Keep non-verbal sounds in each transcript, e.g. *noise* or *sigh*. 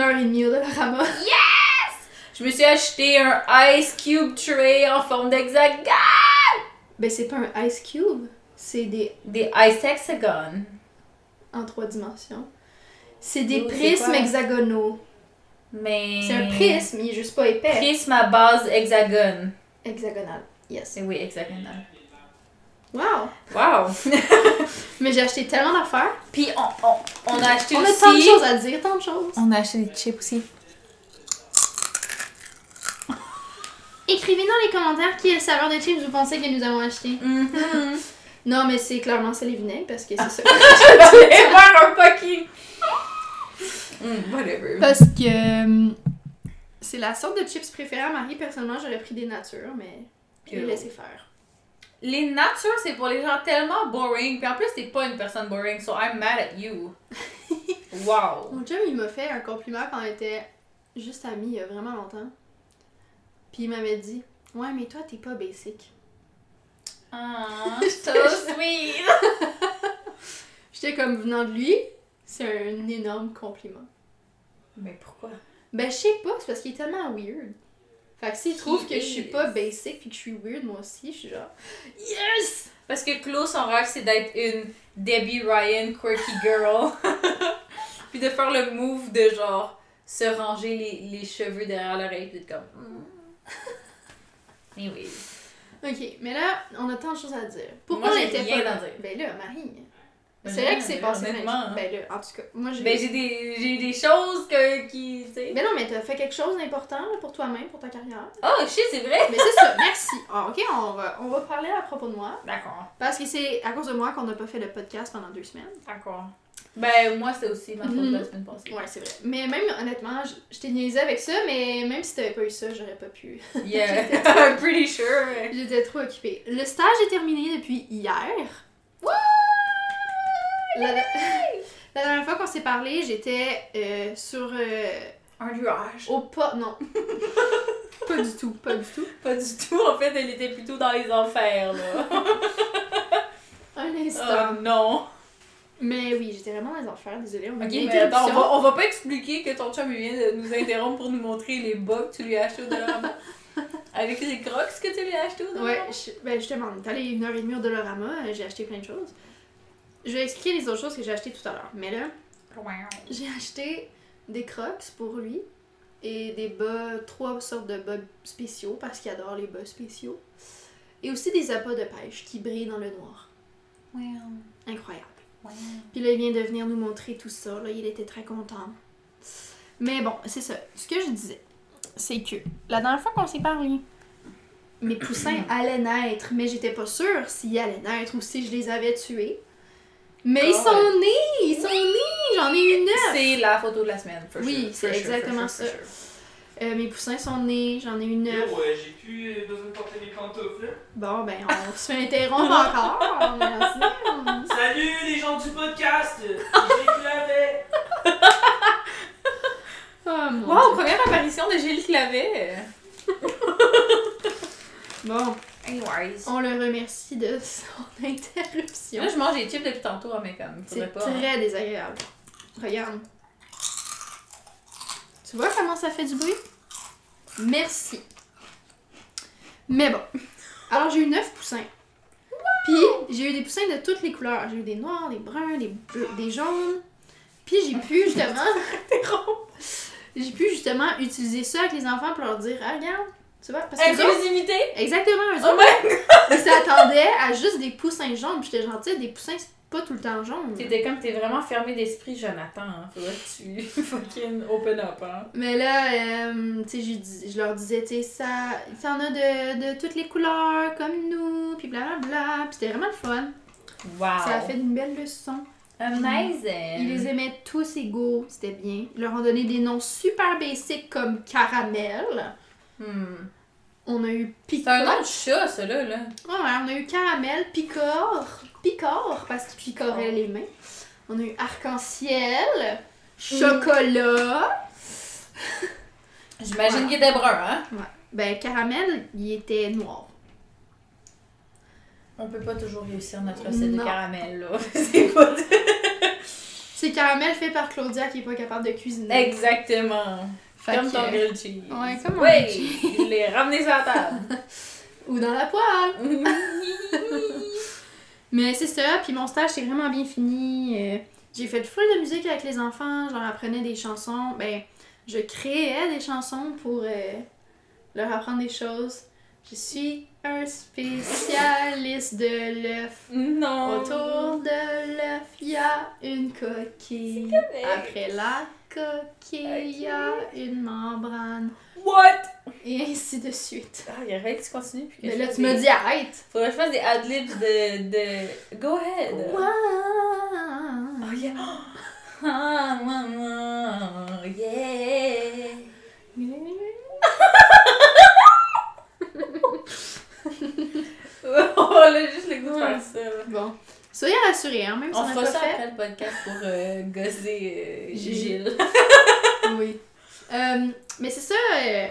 une heure et demie au Dollarama. Je me suis acheté un Ice Cube tray en forme d'hexagone. Ben, c'est pas un Ice Cube, c'est des Des Ice Hexagone. en trois dimensions. C'est des prismes hexagonaux. Mais. C'est un prisme, il est juste pas épais. Prisme à base hexagone. Hexagonal. Yes. C'est oui, hexagonal. Wow! Wow! *laughs* Mais j'ai acheté tellement d'affaires. Puis on, on, on a acheté On a aussi. tant de choses à dire, tant de choses. On a acheté des chips aussi. Écrivez dans les commentaires quelle saveur de chips vous pensez que nous avons acheté. Mhm. Non, mais c'est clairement c'est les vinaigres parce que c'est ça. *laughs* Allez voir un fucking. Mm, whatever. parce que euh, c'est la sorte de chips préférée à Marie. Personnellement, j'aurais pris des natures, mais je vais laisser faire. Les natures, c'est pour les gens tellement boring. Puis en plus, t'es pas une personne boring, so I'm mad at you. *laughs* wow. Mon chum, il m'a fait un compliment quand on était juste amis il y a vraiment longtemps. Puis il m'avait dit Ouais, mais toi, t'es pas basic. Ah, *laughs* so sweet. *laughs* J'étais comme venant de lui, c'est un énorme compliment. Mais pourquoi? Ben, je sais pas, c'est parce qu'il est tellement weird. Fait que s'il trouve que je suis is. pas basic puis que je suis weird, moi aussi, je suis genre Yes! Parce que Chloé, son rêve, c'est d'être une Debbie Ryan quirky girl. *laughs* puis de faire le move de genre se ranger les, les cheveux derrière l'oreille, puis d'être comme. mm. *laughs* Anyways. Ok, mais là, on a tant de choses à dire. Pourquoi Moi, on j'ai était pas là? dire. Ben là, Marie. C'est vrai que c'est passé de honnêtement, hein. Ben là, en tout cas, moi j'ai. Ben, j'ai des, j'ai des choses que, qui. Tu sais. Ben non, mais t'as fait quelque chose d'important là, pour toi-même, pour ta carrière. Oh shit, c'est vrai! Mais c'est ça, merci. Ah, ok, on va, on va parler à propos de moi. D'accord. Parce que c'est à cause de moi qu'on n'a pas fait le podcast pendant deux semaines. D'accord. Ben, moi, c'était aussi ma faute Mhm. la semaine passée. Ouais, c'est vrai. Mais même, honnêtement, je, je t'ai niaisé avec ça, mais même si t'avais pas eu ça, j'aurais pas pu. *laughs* Yeah, I'm *laughs* pretty sure. J'étais trop occupée. Le stage est terminé depuis hier. La, *laughs* la dernière fois qu'on s'est parlé, j'étais euh, sur. euh, Un nuage. au pas. Non. *laughs* pas du tout, pas du tout. Pas du tout, en fait, elle était plutôt dans les enfers, là. *laughs* Un instant. oh non. Mais oui, j'étais vraiment dans les enfers, désolée. On Ok, mais attends, on va, on va pas expliquer que ton chum vient de nous interrompre pour nous montrer les bas que tu lui as achetés au Dollarama. Avec les crocs que tu lui as achetés au Ouais, Dollarama. je- ben justement, on est allé une heure et demie au Dollarama, euh, j'ai acheté plein de choses. Je vais expliquer les autres choses que j'ai achetées tout à l'heure. Mais là, j'ai acheté des crocs pour lui et des bas, trois sortes de bas spéciaux parce qu'il adore les bas spéciaux. Et aussi des appâts de pêche qui brillent dans le noir. Incroyable. Puis là, il vient de venir nous montrer tout ça. Là, il était très content. Mais bon, c'est ça. Ce que je disais, c'est que la dernière fois qu'on s'est parlé, mes poussins allaient naître, mais j'étais pas sûre s'ils allaient naître ou si je les avais tués. Mais ils God. sont nés! Ils sont nés! J'en ai eu neuf! C'est la photo de la semaine, for Oui, sure, c'est sure, exactement for sure, for ça. sure. Euh, mes poussins sont nés, j'en ai eu neuf. euh, j'ai plus besoin de porter mes pantoufles. Bon, ben, on se fait interrompre encore. Merci. Salut les gens du podcast! J'ai clavé! Oh, mon Wow, Dieu. première apparition de Gilles Clavet. Bon, Anyways. on le remercie de son *laughs* interruption. Là, je mange des chips depuis tantôt, hein, mais comme, C'est pas. hein. très désagréable. Regarde. Tu vois comment ça fait du bruit? Merci. Mais bon. Alors, j'ai eu 9 poussins. Puis, j'ai eu des poussins de toutes les couleurs. J'ai eu des noirs, des bruns, des bleus, des jaunes. Puis, j'ai pu justement. *laughs* j'ai pu justement utiliser ça avec les enfants pour leur dire Ah, regarde, tu vois? Parce que Inclusivité? Exactement, eux Oh autres, my ils s'attendaient à juste des poussins jaunes. Puis, j'étais gentille, des poussins, c'est pas tout le temps jaune. T'étais comme, t'es vraiment fermé d'esprit, Jonathan. Hein. Faudrait que tu *laughs* fucking open up, hein. Mais là, euh, tu sais, je, leur disais, tu sais, ça, ça en a de, de toutes les couleurs, comme nous, puis blablabla. Puis c'était vraiment le fun. Wow. Ça a fait une belle leçon. Amazing. Ils les aimaient tous égaux, c'était bien. Ils leur ont donné des noms super basiques comme Caramel. Hmm. On a eu C'est Picor. un nom de chat, ça, là. là. Ouais, on a eu Caramel, Picor, Picor, parce qu'il picorait les mains. On a eu Arc-en-ciel, Chocolat. *laughs* J'imagine Voilà. qu'il était brun, hein? Ouais. Ben, Caramel, il était noir. On peut pas toujours réussir notre recette de caramel, là. *laughs* C'est pas... C'est caramel fait par Claudia qui est pas capable de cuisiner. Exactement. Fait comme que- ton grilled cheese. Ouais, comme cheese. je l'ai ramené sur la table. *laughs* Ou dans la poêle. *laughs* Mais c'est ça, puis mon stage c'est vraiment bien fini. Euh, j'ai fait full de musique avec les enfants, je leur apprenais des chansons. Ben, je créais des chansons pour euh, leur apprendre des choses. Je suis un spécialiste de l'œuf. non. Autour de l'œuf, il y a une coquille. Après la coquille, il y a une membrane. What? Et ainsi de suite. Ah, il y aurait que tu continues. puis Mais là, tu des- dit arrête. Faudrait que je fasse des adlibs de, de. Go ahead. Wow. Oh yeah. Ah, maman, *laughs* yeah. *laughs* *laughs* On a juste le goût de faire ça. Bon. Soyez rassurés, hein, même si On on n'a fera pas ça fait. après le podcast pour euh, gosser euh, Gilles. *laughs* Oui. Euh, mais c'est ça, euh,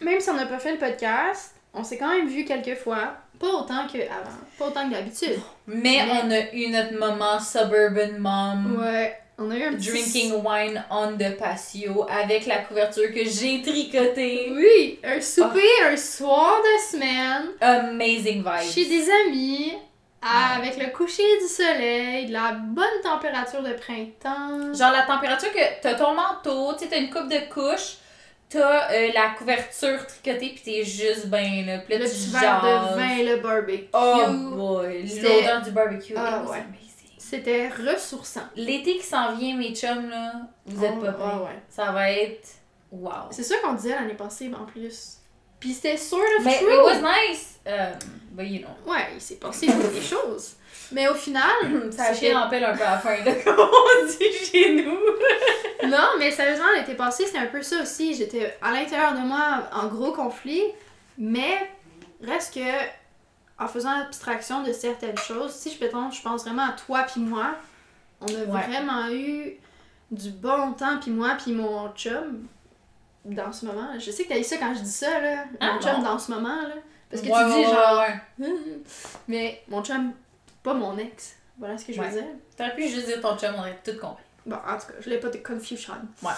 même si on n'a pas fait le podcast, on s'est quand même vu quelques fois. Pas autant qu'avant, pas autant que d'habitude. Mais Mais- on a eu notre moment suburban mom. Ouais, on a eu un petit... Drinking wine on the patio avec la couverture que j'ai tricotée. Oui, un souper un soir de semaine Amazing vibe. chez des amis, à- avec le coucher du soleil, de la bonne température de printemps. Genre la température que t'as ton manteau, tu t'as une coupe de couches, t'as euh, la couverture tricotée pis t'es juste ben là. Pis là, le tu petit verre de vin, le barbecue. Oh boy, l'odeur du barbecue. Ah, ouais. C'était ressourçant. L'été qui s'en vient, mes chums, là, vous êtes Oh, pas prêts. ah ouais. Ça va être wow. C'est ça qu'on disait l'année passée, mais en plus. Puis c'était sort of Mais true. it was nice. Um, but you know. Ouais, il s'est passé des choses. Mais au final, *coughs* Ça a pelle un peu à la fin, là, comme on dit chez nous. *laughs* Non, mais sérieusement, l'été passé, c'était un peu ça aussi. J'étais à l'intérieur de moi en gros conflit, mais reste que en faisant abstraction de certaines choses, si je pense, je pense vraiment à toi puis moi, on a Ouais. vraiment eu du bon temps puis moi puis mon chum dans ce moment. Je sais que t'as dit ça quand je dis ça là, Ah, mon chum non. dans ce moment là, parce que Ouais, tu dis genre, ouais, *laughs* mais mon chum, pas mon ex. Voilà ce que je veux dire. T'aurais pu juste dire ton chum, on aurait tout compris. Bon, en tout cas, je l'ai pas de confusion. Ouais.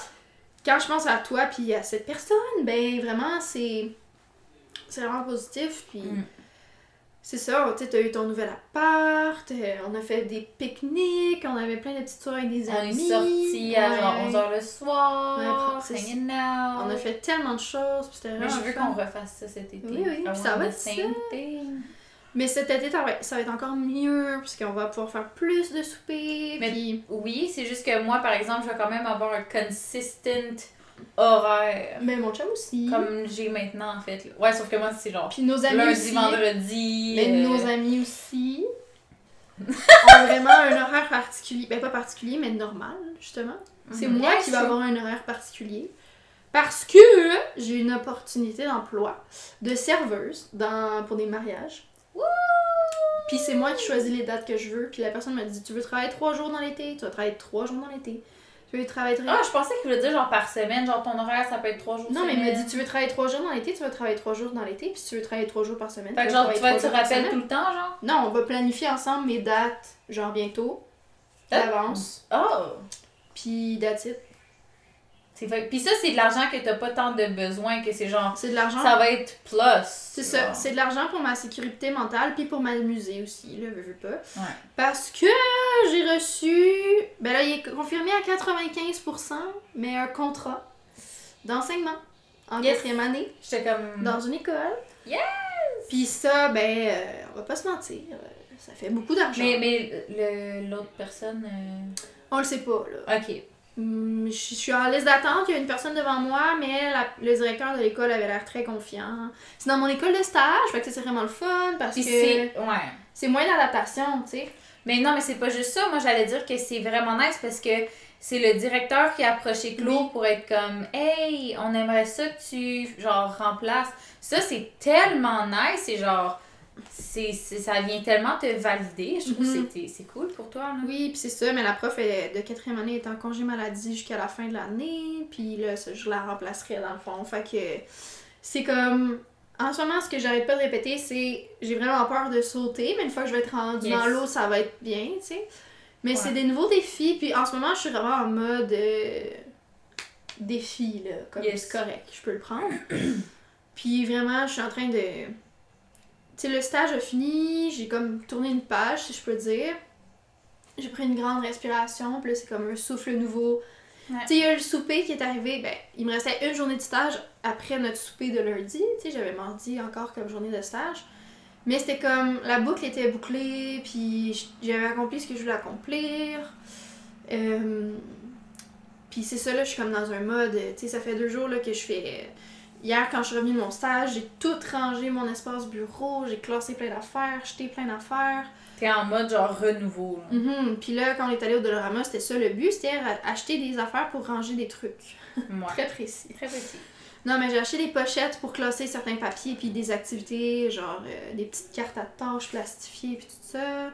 Quand je pense à toi puis à cette personne, ben vraiment, c'est. C'est vraiment positif. Puis Mm. C'est ça, tu sais, t'as eu ton nouvel appart, euh, on a fait des pique-niques, on avait plein de petites soirées avec des On est amis. sortis à genre Ouais. 11h le soir, Ouais, hanging out. On a fait tellement de choses, puis c'était Mais je veux qu'on refasse ça cet été. Oui, oui, ça va être ça. Mais cet été, ça va, ça va être encore mieux, puisqu'on va pouvoir faire plus de soupers, Mais- puis... Oui, c'est juste que moi, par exemple, je vais quand même avoir un consistent horaire. Mais mon chum aussi. Comme j'ai maintenant, en fait. Ouais, sauf que moi, c'est genre Puis nos amis lundi, aussi. vendredi. Mais euh, nos amis aussi *laughs* ont vraiment un horaire particulier. Ben, pas particulier, mais normal, justement. C'est Mhm. moi qui vais avoir un horaire particulier. Parce que j'ai une opportunité d'emploi de serveuse dans, pour des mariages. Puis c'est moi qui choisis les dates que je veux. Puis la personne m'a dit Tu veux travailler trois jours dans l'été Tu vas travailler trois jours dans l'été. Veux travailler Ah, je pensais qu'il voulait dire genre par semaine, genre ton horaire, ça peut être trois jours Non, mais il m'a dit Tu veux travailler trois jours dans l'été Tu vas travailler trois jours dans l'été. Puis si tu veux travailler trois jours par semaine, Fait que tu genre, tu vas travailler être sur trois jours par rappel semaine. tout le temps, genre? Non, on va planifier ensemble mes dates, genre bientôt, Ah. d'avance. Oh! Puis that's it. Puis ça, c'est de l'argent que t'as pas tant de besoin, que c'est genre, C'est de l'argent. ça va être plus. C'est ça, c'est de l'argent pour ma sécurité mentale puis pour m'amuser aussi, là, veux, veux pas. Ouais. Parce que j'ai reçu, ben là, il est confirmé à 95%, mais un contrat d'enseignement en Yes. quatrième année J'étais comme. dans une école. Yes! Puis ça, ben, euh, on va pas se mentir, euh, ça fait beaucoup d'argent. Mais, mais le- l'autre personne. euh, On le sait pas, là. Ok. Hum, Je suis en liste d'attente, il y a une personne devant moi, mais la- le directeur de l'école avait l'air très confiant. C'est dans mon école de stage, fait que c'est vraiment le fun parce Puis que c'est. Ouais. moins d'adaptation, tu sais. Mais non, mais c'est pas juste ça. Moi, j'allais dire que c'est vraiment nice parce que c'est le directeur qui a approché Claude Oui. pour être comme Hey, on aimerait ça que tu genre remplaces. Ça, c'est tellement nice. C'est genre. C'est, ça vient tellement te valider. Je trouve Mhm. que c'est, c'est cool pour toi. Là. Oui, puis c'est ça, mais la prof elle, de quatrième année est en congé maladie jusqu'à la fin de l'année, puis là, je la remplacerai dans le fond. Fait que c'est comme. En ce moment, ce que j'arrête pas de répéter, c'est j'ai vraiment peur de sauter, mais une fois que je vais être rendue Yes. dans l'eau, ça va être bien, tu sais. Mais Ouais. c'est des nouveaux défis, puis en ce moment, je suis vraiment en mode euh, défi, là. Comme Yes. c'est correct, je peux le prendre. *clears throat* puis vraiment, je suis en train de. Tu sais, le stage a fini, j'ai comme tourné une page, si je peux dire. J'ai pris une grande respiration, puis là, c'est comme un souffle nouveau. Ouais. Tu sais, il y a le souper qui est arrivé, ben, il me restait une journée de stage après notre souper de lundi. Tu sais, j'avais mardi encore comme journée de stage. Mais c'était comme, la boucle était bouclée, puis j'avais accompli ce que je voulais accomplir. Euh, puis c'est ça, là, je suis comme dans un mode, tu sais, ça fait deux jours là, que je fais... Hier, quand je suis revenue de mon stage, j'ai tout rangé mon espace bureau, j'ai classé plein d'affaires, jeté plein d'affaires. T'es en mode genre renouveau. là. Mhm. Puis là, quand on est allé au Dolorama, c'était ça le but, c'était acheter des affaires pour ranger des trucs. *laughs* Ouais. Très précis. Très petit. Non, mais j'ai acheté des pochettes pour classer certains papiers, puis des activités, genre euh, des petites cartes à tâches plastifiées, puis tout ça.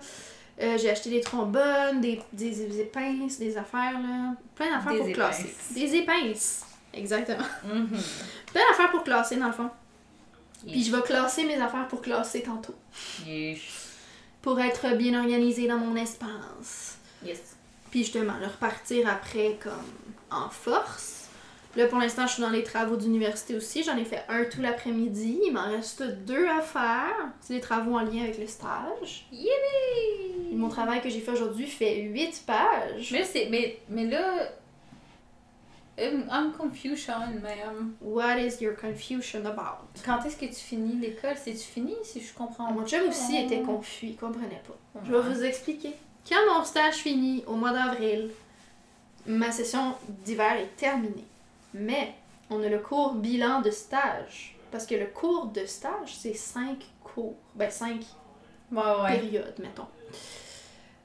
Euh, j'ai acheté des trombones, des, des, des épinces, des affaires, là. Plein d'affaires pour classer. Des épinces. Exactement. Mhm. *laughs* Plein d'affaires pour classer, dans le fond. Puis je vais classer mes affaires pour classer tantôt. Yes. Pour être bien organisée dans mon espace. Yes. Puis justement, le repartir après comme en force. Là, pour l'instant, je suis dans les travaux d'université aussi. J'en ai fait un tout l'après-midi. Il m'en reste deux à faire. C'est des travaux en lien avec le stage. Yippee! Mon travail que j'ai fait aujourd'hui fait 8 pages. Mais, c'est, mais, mais là, I'm, mais um, What is your confusion about? quand est-ce que tu finis l'école? C'est-tu fini, si je comprends Mon chum aussi était confus, il comprenait pas. Je vais vous expliquer. Quand mon stage finit au mois d'avril, ma session d'hiver est terminée. Mais on a le cours bilan de stage. Parce que le cours de stage, c'est 5 cours. Ben 5 Ouais, ouais. périodes, mettons.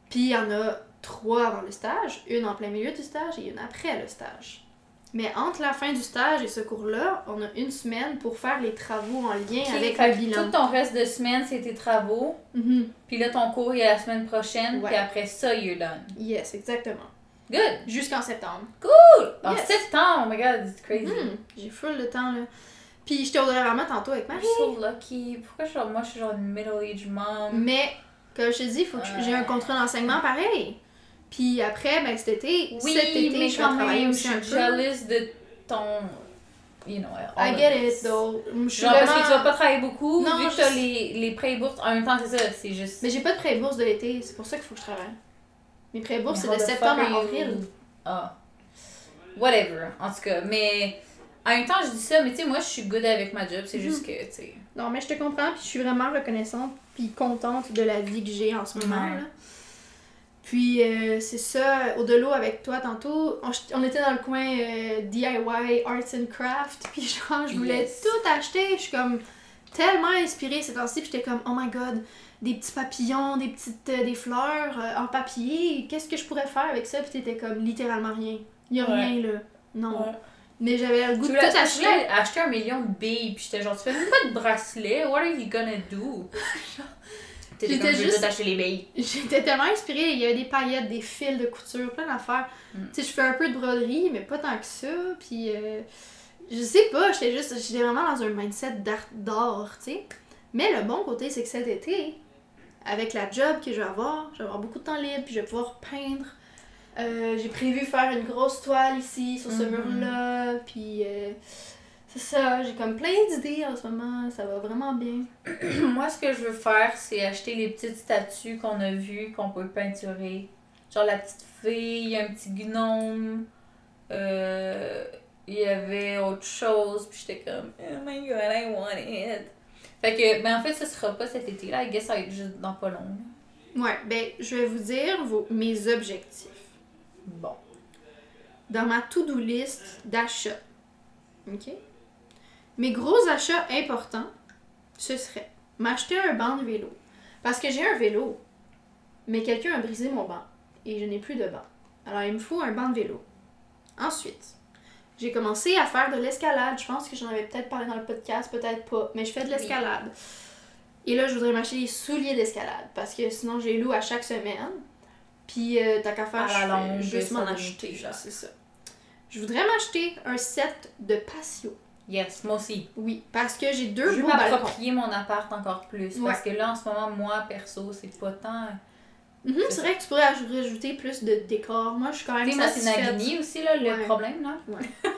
Puis il y en a trois avant le stage, une en plein milieu du stage et une après le stage. Mais entre la fin du stage et ce cours-là, on a une semaine pour faire les travaux en lien avec le bilan. Tout ton reste de semaine, c'est tes travaux. Mhm. Puis là, ton cours, il est la semaine prochaine. Ouais. Puis après ça, you're done. Yes, exactement. Good! Jusqu'en septembre. En Yes. septembre, oh my god, it's crazy. Hmm, J'ai full de temps là. Puis j'étais au Dollarama tantôt avec Marie. so lucky. Pourquoi je suis genre, moi, je suis genre une middle-aged mom? Mais comme je te dis, faut que je- j'ai un contrat d'enseignement pareil. Puis après, ben cet été, Oui, cet été, mais je vais travailler aussi un suis peu. jealous de ton... You know, I get it though. Je suis Genre, parce que vraiment- tu vas pas travailler beaucoup, Non, vu que t'as les, les prêts et bourses. En même temps, c'est ça, c'est juste... Mais j'ai pas de pré-bourse de l'été, c'est pour ça qu'il faut que je travaille. Mes pré-bourses, c'est Mais de how the septembre à avril. Ah. Whatever, en tout cas. Mais en même temps, je dis ça, mais tu sais, moi, je suis good avec ma job. C'est Mhm. juste que, tu sais... Non, mais je te comprends, puis je suis vraiment reconnaissante, puis contente de la vie que j'ai en ce moment. Ouais. Là. Puis euh, c'est ça, au delà avec toi tantôt, on, on était dans le coin euh, DIY, Arts and Craft, *laughs* puis genre, je voulais Yes. tout acheter. Je suis comme tellement inspirée ces temps-ci, puis j'étais comme, oh my god, des petits papillons, des petites euh, des fleurs en papier, qu'est-ce que je pourrais faire avec ça? Puis t'étais comme littéralement rien. Il y a Ouais. rien là. Non. Ouais. Mais j'avais le goût Tu de tout voulais acheter un million de billes, puis j'étais genre, tu fais même pas de bracelet, what are you gonna do? *laughs* *laughs* J'étais juste- tout acheter les billes. *laughs* J'étais tellement inspirée, il y avait des paillettes, des fils de couture, plein d'affaires. Mm. Tu sais, je fais un peu de broderie, mais pas tant que ça. Puis, euh, je sais pas, j'étais juste, j'étais vraiment dans un mindset d'art d'or, tu sais. Mais le bon côté, c'est que cet été, avec la job que je vais avoir, je vais avoir beaucoup de temps libre, puis je vais pouvoir peindre. Euh, j'ai prévu faire une grosse toile ici, sur ce Mhm. mur-là, puis euh, c'est ça, j'ai comme plein d'idées en ce moment, ça va vraiment bien. *clears throat* Moi, ce que je veux faire, c'est acheter les petites statues qu'on a vues, qu'on peut peinturer. Genre la petite fille, un petit gnome. euh, Il y avait autre chose, puis j'étais comme, oh my god, I want it. Fait que, mais en fait, ça sera pas cet été-là. I guess ça va être juste dans pas long. Ouais, ben, je vais vous dire vos, mes objectifs. Bon. dans ma to-do list d'achat. OK? Mes gros achats importants, ce serait m'acheter un banc de vélo. Parce que j'ai un vélo, mais quelqu'un a brisé mon banc et je n'ai plus de banc. Alors, il me faut un banc de vélo. Ensuite, j'ai commencé à faire de l'escalade. Je pense que j'en avais peut-être parlé dans le podcast, peut-être pas, mais je fais de l'escalade. Et là, je voudrais m'acheter des souliers d'escalade parce que sinon, j'ai loup à chaque semaine. Puis, euh, t'as qu'à faire, À la longue, m'en acheter. C'est ça. Je voudrais m'acheter un set de patio. Yes, moi aussi. Oui, parce que j'ai Je deux veux beaux balcons. m'approprier mon appart encore plus. Parce que là, en ce moment, moi, perso, c'est pas tant. Mhm, c'est vrai que tu pourrais aj- rajouter plus de décor. Moi, je suis quand même moi, c'est satisfaite. Nagini aussi, là, le Ouais. problème, là. *laughs*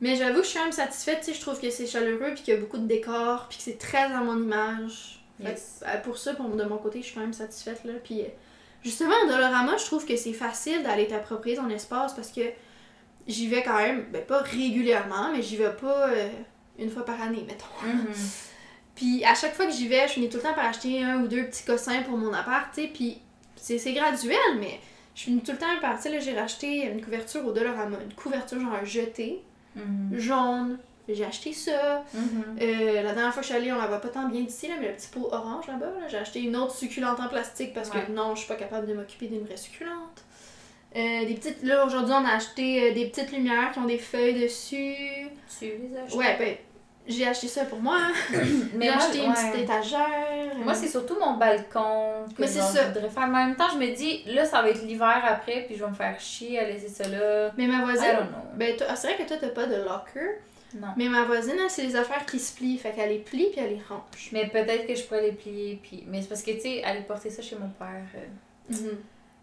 Mais j'avoue que je suis quand même satisfaite. Je trouve que c'est chaleureux, puis qu'il y a beaucoup de décors, puis que c'est très à mon image. Yes. euh, pour ça, pour, de mon côté, je suis quand même satisfaite. Là. Puis, euh, justement, au Dolorama, je trouve que c'est facile d'aller t'approprier ton espace parce que j'y vais quand même, ben pas régulièrement, mais j'y vais pas euh, une fois par année, mettons. Mhm. *laughs* Puis à chaque fois que j'y vais, je finis tout le temps par acheter un ou deux petits cossins pour mon appart, tu sais, puis c'est graduel, mais je finis tout le temps par, tu sais, là, j'ai racheté une couverture au Dollarama, une couverture genre jetée, Mhm. jaune, j'ai acheté ça. Mhm. Euh, la dernière fois que je suis allée, on la voit pas tant bien d'ici, là, mais le petit pot orange là-bas, là, j'ai acheté une autre succulente en plastique parce Ouais. que non, je suis pas capable de m'occuper d'une vraie succulente. Euh, des petites, là aujourd'hui on a acheté euh, des petites lumières qui ont des feuilles dessus. Tu les as? Ouais, ben j'ai acheté ça pour moi. *coughs* mais j'ai acheté une petite étagère. Moi, c'est surtout mon balcon que Mais c'est ça. voudrais faire. Mais en même temps, je me dis, là, ça va être l'hiver après, puis je vais me faire chier à laisser ça là. Mais ma I voisine, don't know. ben ah, c'est vrai que toi t'as pas de locker, Non. mais ma voisine elle, c'est les affaires qui se plient, fait qu'elle les plie puis elle les range. Mais peut-être que je pourrais les plier, puis... Mais c'est parce que, tu sais, aller porter ça chez mon père, euh, Mhm.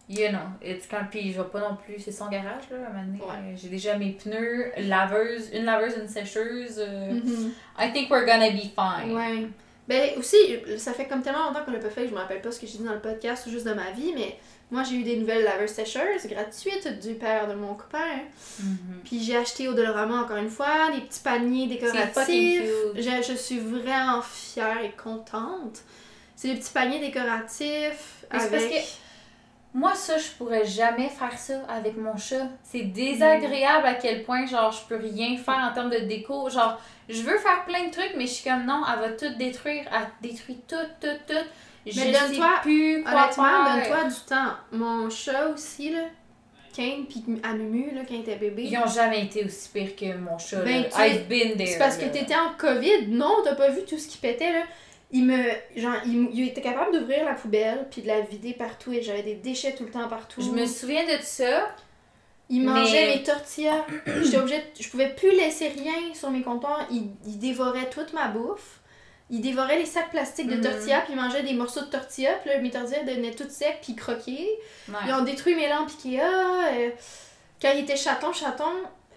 You know, it's quand... Puis je vais pas non plus... C'est son garage, là, à un moment donné. Ouais. J'ai déjà mes pneus, laveuse, une laveuse, une sécheuse. euh, Mhm. I think we're gonna be fine. Ouais. Ben aussi, ça fait comme tellement longtemps qu'on l'a pas fait que je me rappelle pas ce que j'ai dit dans le podcast ou juste de ma vie, mais moi j'ai eu des nouvelles laveuses sécheuses gratuites du père de mon copain. Mhm. Puis j'ai acheté au Dolorama encore une fois des petits paniers décoratifs. Je, je suis vraiment fière et contente. C'est des petits paniers décoratifs Mais avec... Moi, ça, je pourrais jamais faire ça avec mon chat. C'est désagréable à quel point, genre, je peux rien faire en termes de déco. Genre, je veux faire plein de trucs, mais je suis comme non, elle va tout détruire. Elle détruit tout, tout, tout. Je Mais sais donne-toi- plus quoi Honnêtement, donne-toi du temps. Mon chat aussi, là, Kane puis Amumu, là, quand il était bébé. Ils ont jamais été aussi pires que mon chat. Ben, là. I've been there. C'est parce que t'étais en COVID. Non, t'as pas vu tout ce qui pétait, là. Il me. Genre, il, il était capable d'ouvrir la poubelle puis de la vider partout et j'avais des déchets tout le temps partout. Je me souviens de ça. Il mangeait mais- mes tortillas. *clears throat* J'étais obligée. de- Je pouvais plus laisser rien sur mes comptoirs. Il, il dévorait toute ma bouffe. Il dévorait les sacs plastiques de Mhm. tortillas puis il mangeait des morceaux de tortillas. Puis là, mes tortillas devenaient toutes secs puis croquées. Ouais. Ils ont détruit mes lampes Ikea. euh, quand il était chaton, chaton,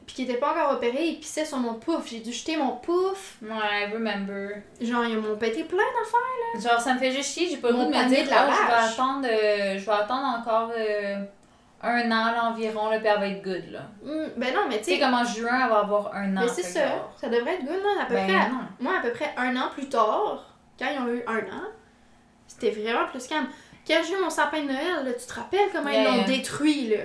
puis qu'il était pas encore opéré, il pissait sur mon pouf. J'ai dû jeter mon pouf. Ouais, I remember. Genre, ils m'ont pété plein d'affaires. Genre, ça me fait juste chier. J'ai pas le goût de me dire, de ah, je vais attendre, euh, je vais attendre encore euh, un an là, environ, là, puis elle va être good, là. Hmm, ben non, mais Tu sais, comme en juin, elle va avoir un an. mais c'est ça. genre, Ça devrait être good, là. À peu Ben près, non. moi, à peu près un an plus tard, quand ils ont eu un an, c'était vraiment plus calme. Quand j'ai eu mon sapin de Noël, là, tu te rappelles comment Yeah, ils l'ont détruit, là?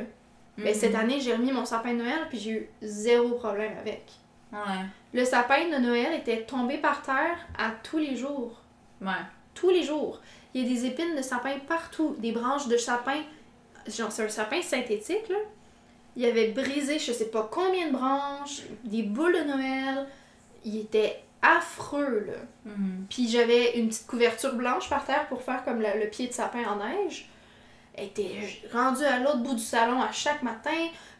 Mhm. cette année, j'ai remis mon sapin de Noël, puis j'ai eu zéro problème avec. Ouais. Le sapin de Noël était tombé par terre à tous les jours. Ouais. tous les jours. Il y a des épines de sapin partout, des branches de sapin. Genre, c'est un sapin synthétique, là. Il avait brisé je sais pas combien de branches, des boules de Noël. Il était affreux, là. Mhm. Puis j'avais une petite couverture blanche par terre pour faire comme le pied de sapin en neige. Elle était rendue à l'autre bout du salon à chaque matin.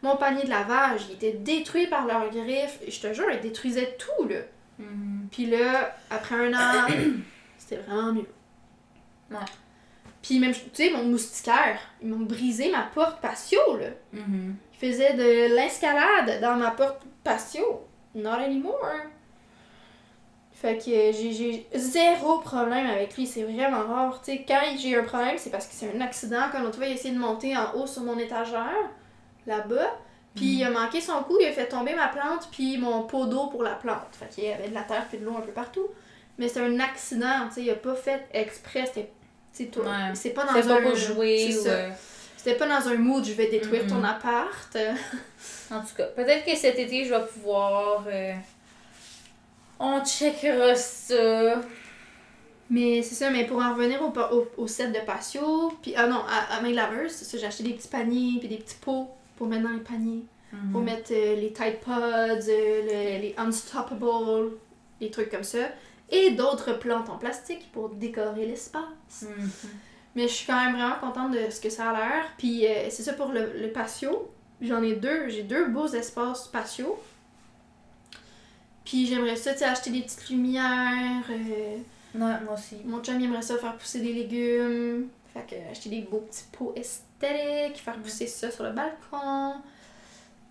Mon panier de lavage, il était détruit par leurs griffes. Je te jure, ils détruisaient tout, là. Mhm. Puis là, après un an, *coughs* c'était vraiment mieux. Ouais. Puis même, tu sais, mon moustiquaire, ils m'ont brisé ma porte patio, là. Mhm. Ils faisaient de l'escalade dans ma porte patio. Not anymore. Fait que j'ai- zéro problème avec lui, c'est vraiment rare. Tu sais, quand j'ai un problème, c'est parce que c'est un accident. Quand l'autre fois, il a essayé de monter en haut sur mon étagère, là-bas. Puis il a manqué son coup, il a fait tomber ma plante, puis mon pot d'eau pour la plante. Fait qu'il y avait de la terre puis de l'eau un peu partout. Mais c'est un accident, tu sais, il a pas fait exprès, c'était. C'est tout. Ouais. C'est pas dans un. pas jouer ou. euh, C'était pas dans un mood, je vais détruire ton appart. *laughs* En tout cas, peut-être que cet été, je vais pouvoir. euh, On checkera ça. Mais c'est ça, mais pour en revenir au, au, au set de patio, puis ah non, à, à main laveuse, c'est ça, j'ai acheté des petits paniers, puis des petits pots pour mettre dans les paniers. Pour Mhm. mettre euh, les Tide Pods, euh, le- les Unstoppable, les trucs comme ça. Et d'autres plantes en plastique pour décorer l'espace. Mhm. Mais je suis quand même vraiment contente de ce que ça a l'air. Puis euh, c'est ça pour le, le patio. J'en ai deux. J'ai deux beaux espaces patio. Puis j'aimerais ça, tu sais, acheter des petites lumières. euh, Ouais, moi aussi. mon chum il aimerait ça faire pousser des légumes. Fait que acheter des beaux petits pots esthétiques, faire pousser ça sur le balcon.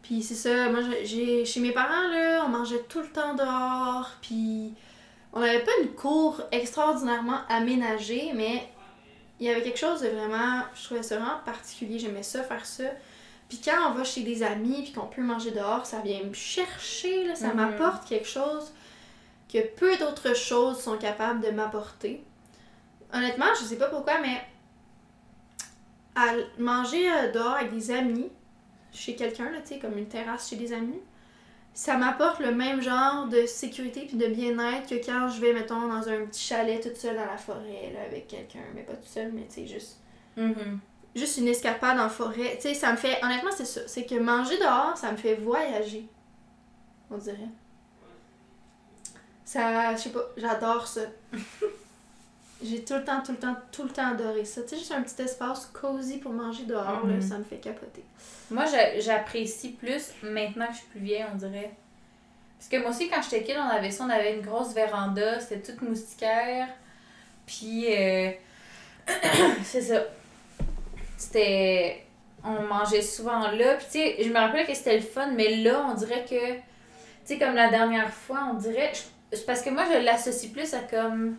Puis c'est ça, moi j'ai- j'ai chez mes parents là, on mangeait tout le temps dehors, puis on n'avait pas une cour extraordinairement aménagée, mais il y avait quelque chose de vraiment, je trouvais ça vraiment particulier, j'aimais ça faire ça. Puis quand on va chez des amis puis qu'on peut manger dehors, ça vient me chercher, là, ça Mhm. m'apporte quelque chose que peu d'autres choses sont capables de m'apporter. Honnêtement, je sais pas pourquoi, mais à manger euh, dehors avec des amis, chez quelqu'un, tu sais, comme une terrasse chez des amis, ça m'apporte le même genre de sécurité puis de bien-être que quand je vais, mettons, dans un petit chalet toute seule dans la forêt, là, avec quelqu'un. Mais pas toute seule, mais tu sais, juste Mhm. Juste une escapade en forêt. Tu sais, ça me fait. Honnêtement, c'est ça. C'est que manger dehors, ça me fait voyager. On dirait. Ça. Je sais pas, j'adore ça. *laughs* J'ai tout le temps, tout le temps, tout le temps adoré ça. Tu sais, juste un petit espace cosy pour manger dehors, là, Mhm. ça me fait capoter. Moi, j'a- j'apprécie plus maintenant que je suis plus vieille, on dirait. Parce que moi aussi, quand j'étais kid, on avait ça, on avait une grosse véranda, c'était toute moustiquaire. Puis, euh, *coughs* c'est ça. C'était. On mangeait souvent là. Puis, tu sais, je me rappelle que c'était le fun, mais là, on dirait que. Tu sais, comme la dernière fois, on dirait. c'est parce que moi, je l'associe plus à comme.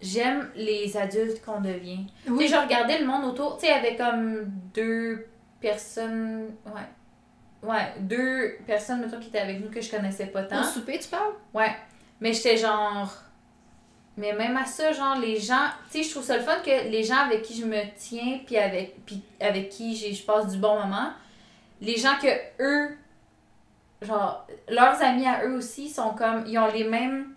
J'aime les adultes qu'on devient. Tu sais, je regardais le monde autour. Tu sais, il y avait comme deux personnes. Ouais. Ouais, deux personnes, mettons, qui étaient avec nous que je connaissais pas tant. Au souper, tu parles? Ouais. Mais j'étais genre. Mais même à ça, genre, les gens. Tu sais, je trouve ça le fun que les gens avec qui je me tiens, puis avec, puis avec qui je passe du bon moment, les gens que eux. Genre, leurs amis à eux aussi sont comme. Ils ont les mêmes.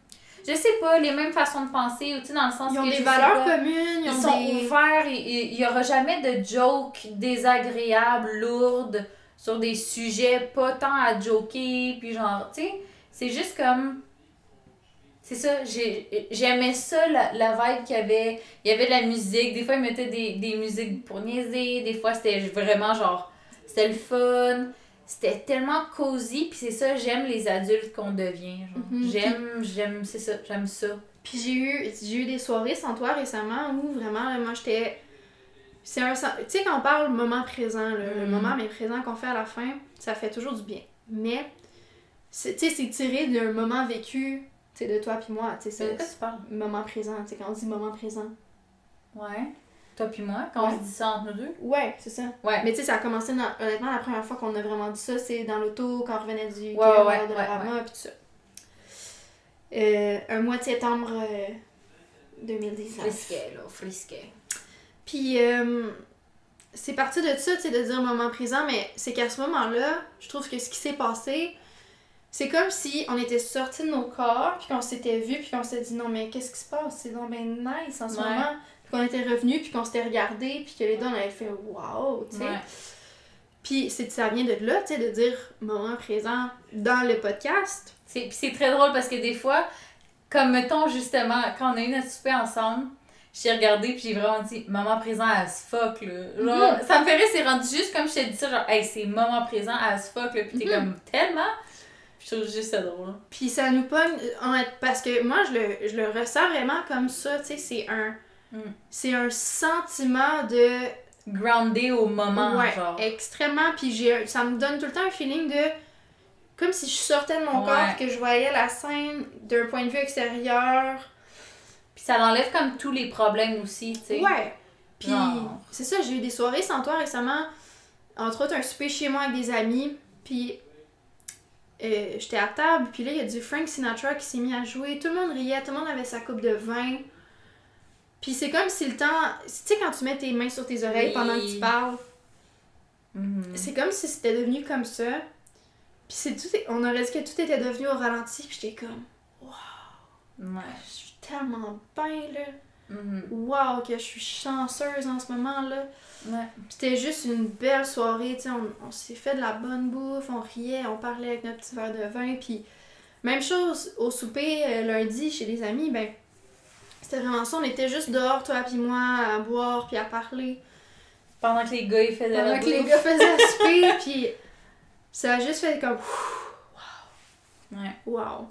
Je sais pas, les mêmes façons de penser, ou tu sais, dans le sens Ils ont que. des valeurs pas, communes, ils, ils ont sont des. ouverts, il n'y aura jamais de jokes désagréables, lourdes, sur des sujets pas tant à joker, puis genre, tu sais, c'est juste comme. C'est ça, j'ai- j'aimais ça, la, la vibe qu'il y avait. Il y avait de la musique, des fois ils mettaient des, des musiques pour niaiser, des fois c'était vraiment genre. C'était le fun, c'était tellement cosy, puis c'est ça, j'aime les adultes qu'on devient. Mhm, J'aime, j'aime, c'est ça, j'aime ça. Puis j'ai eu, j'ai eu des soirées sans toi récemment où vraiment, moi j'étais. C'est un. Tu sais, quand on parle moment présent, là, le Mm. moment mais présent qu'on fait à la fin, ça fait toujours du bien. Mais, c'est- tu sais, c'est tiré d'un moment vécu, sais, de toi puis moi, tu sais, tu parles? moment présent, tu sais, quand on dit moment présent. Ouais. Toi puis moi, quand on se dit ça entre nous deux? Ouais, c'est ça. Ouais. Mais tu sais, ça a commencé, dans- honnêtement, la première fois qu'on a vraiment dit ça, c'est dans l'auto, quand on revenait du Ouais, ouais, de ouais, la puis tout ça. Euh, un mois de septembre euh, 2019. Frisquet, là, frisquet. Puis, euh, c'est parti de ça, tu sais, de dire moment présent, mais c'est qu'à ce moment-là, je trouve que ce qui s'est passé, c'est comme si on était sortis de nos corps, puis qu'on s'était vus, puis qu'on s'était dit non, mais qu'est-ce qui se passe? C'est donc ben nice en ce Ouais. moment. Puis qu'on était revenus, puis qu'on s'était regardés, puis que les deux, on avait fait wow, tu sais. Ouais. Puis ça vient de là, tu sais, de dire moment présent dans le podcast. C'est, puis c'est très drôle parce que des fois, comme mettons justement, quand on a eu notre souper ensemble, j'ai regardé puis j'ai vraiment dit moment présent as fuck là. Genre, ça me fait rire, c'est rendu juste comme je t'ai dit ça, genre, hey, c'est moment présent as fuck là, puis t'es Mhm. comme tellement? Je trouve juste ça drôle. Puis ça nous pogne, honnête- parce que moi, je le, je le ressens vraiment comme ça, tu sais, c'est un... Mm. C'est un sentiment de Groundé au moment, ouais, genre. extrêmement. Puis j'ai, ça me donne tout le temps un feeling de. Comme si je sortais de mon Ouais. corps, que je voyais la scène d'un point de vue extérieur. Puis ça l'enlève comme tous les problèmes aussi, tu sais. Ouais. Puis c'est ça, j'ai eu des soirées sans toi récemment. Entre autres, un souper chez moi avec des amis. Puis euh, j'étais à table. Puis là, il y a du Frank Sinatra qui s'est mis à jouer. Tout le monde riait, tout le monde avait sa coupe de vin. Puis c'est comme si le temps. Tu sais, quand tu mets tes mains sur tes oreilles Oui. pendant que tu parles. Mhm. C'est comme si c'était devenu comme ça. Puis c'est tout, on aurait dit que tout était devenu au ralenti. Puis j'étais comme, Ouais. je suis tellement bien là. Mhm. Waouh, que je suis chanceuse en ce moment là. Ouais. C'était juste une belle soirée, tu on, on s'est fait de la bonne bouffe, on riait, on parlait avec notre petit verre de vin, puis même chose au souper euh, lundi chez des amis, ben c'était vraiment ça, on était juste dehors, toi puis moi, à boire puis à parler. Pendant que les gars, ils faisaient Pendant la que les gars faisaient *laughs* souper, puis ça a juste fait comme Ouais. wow.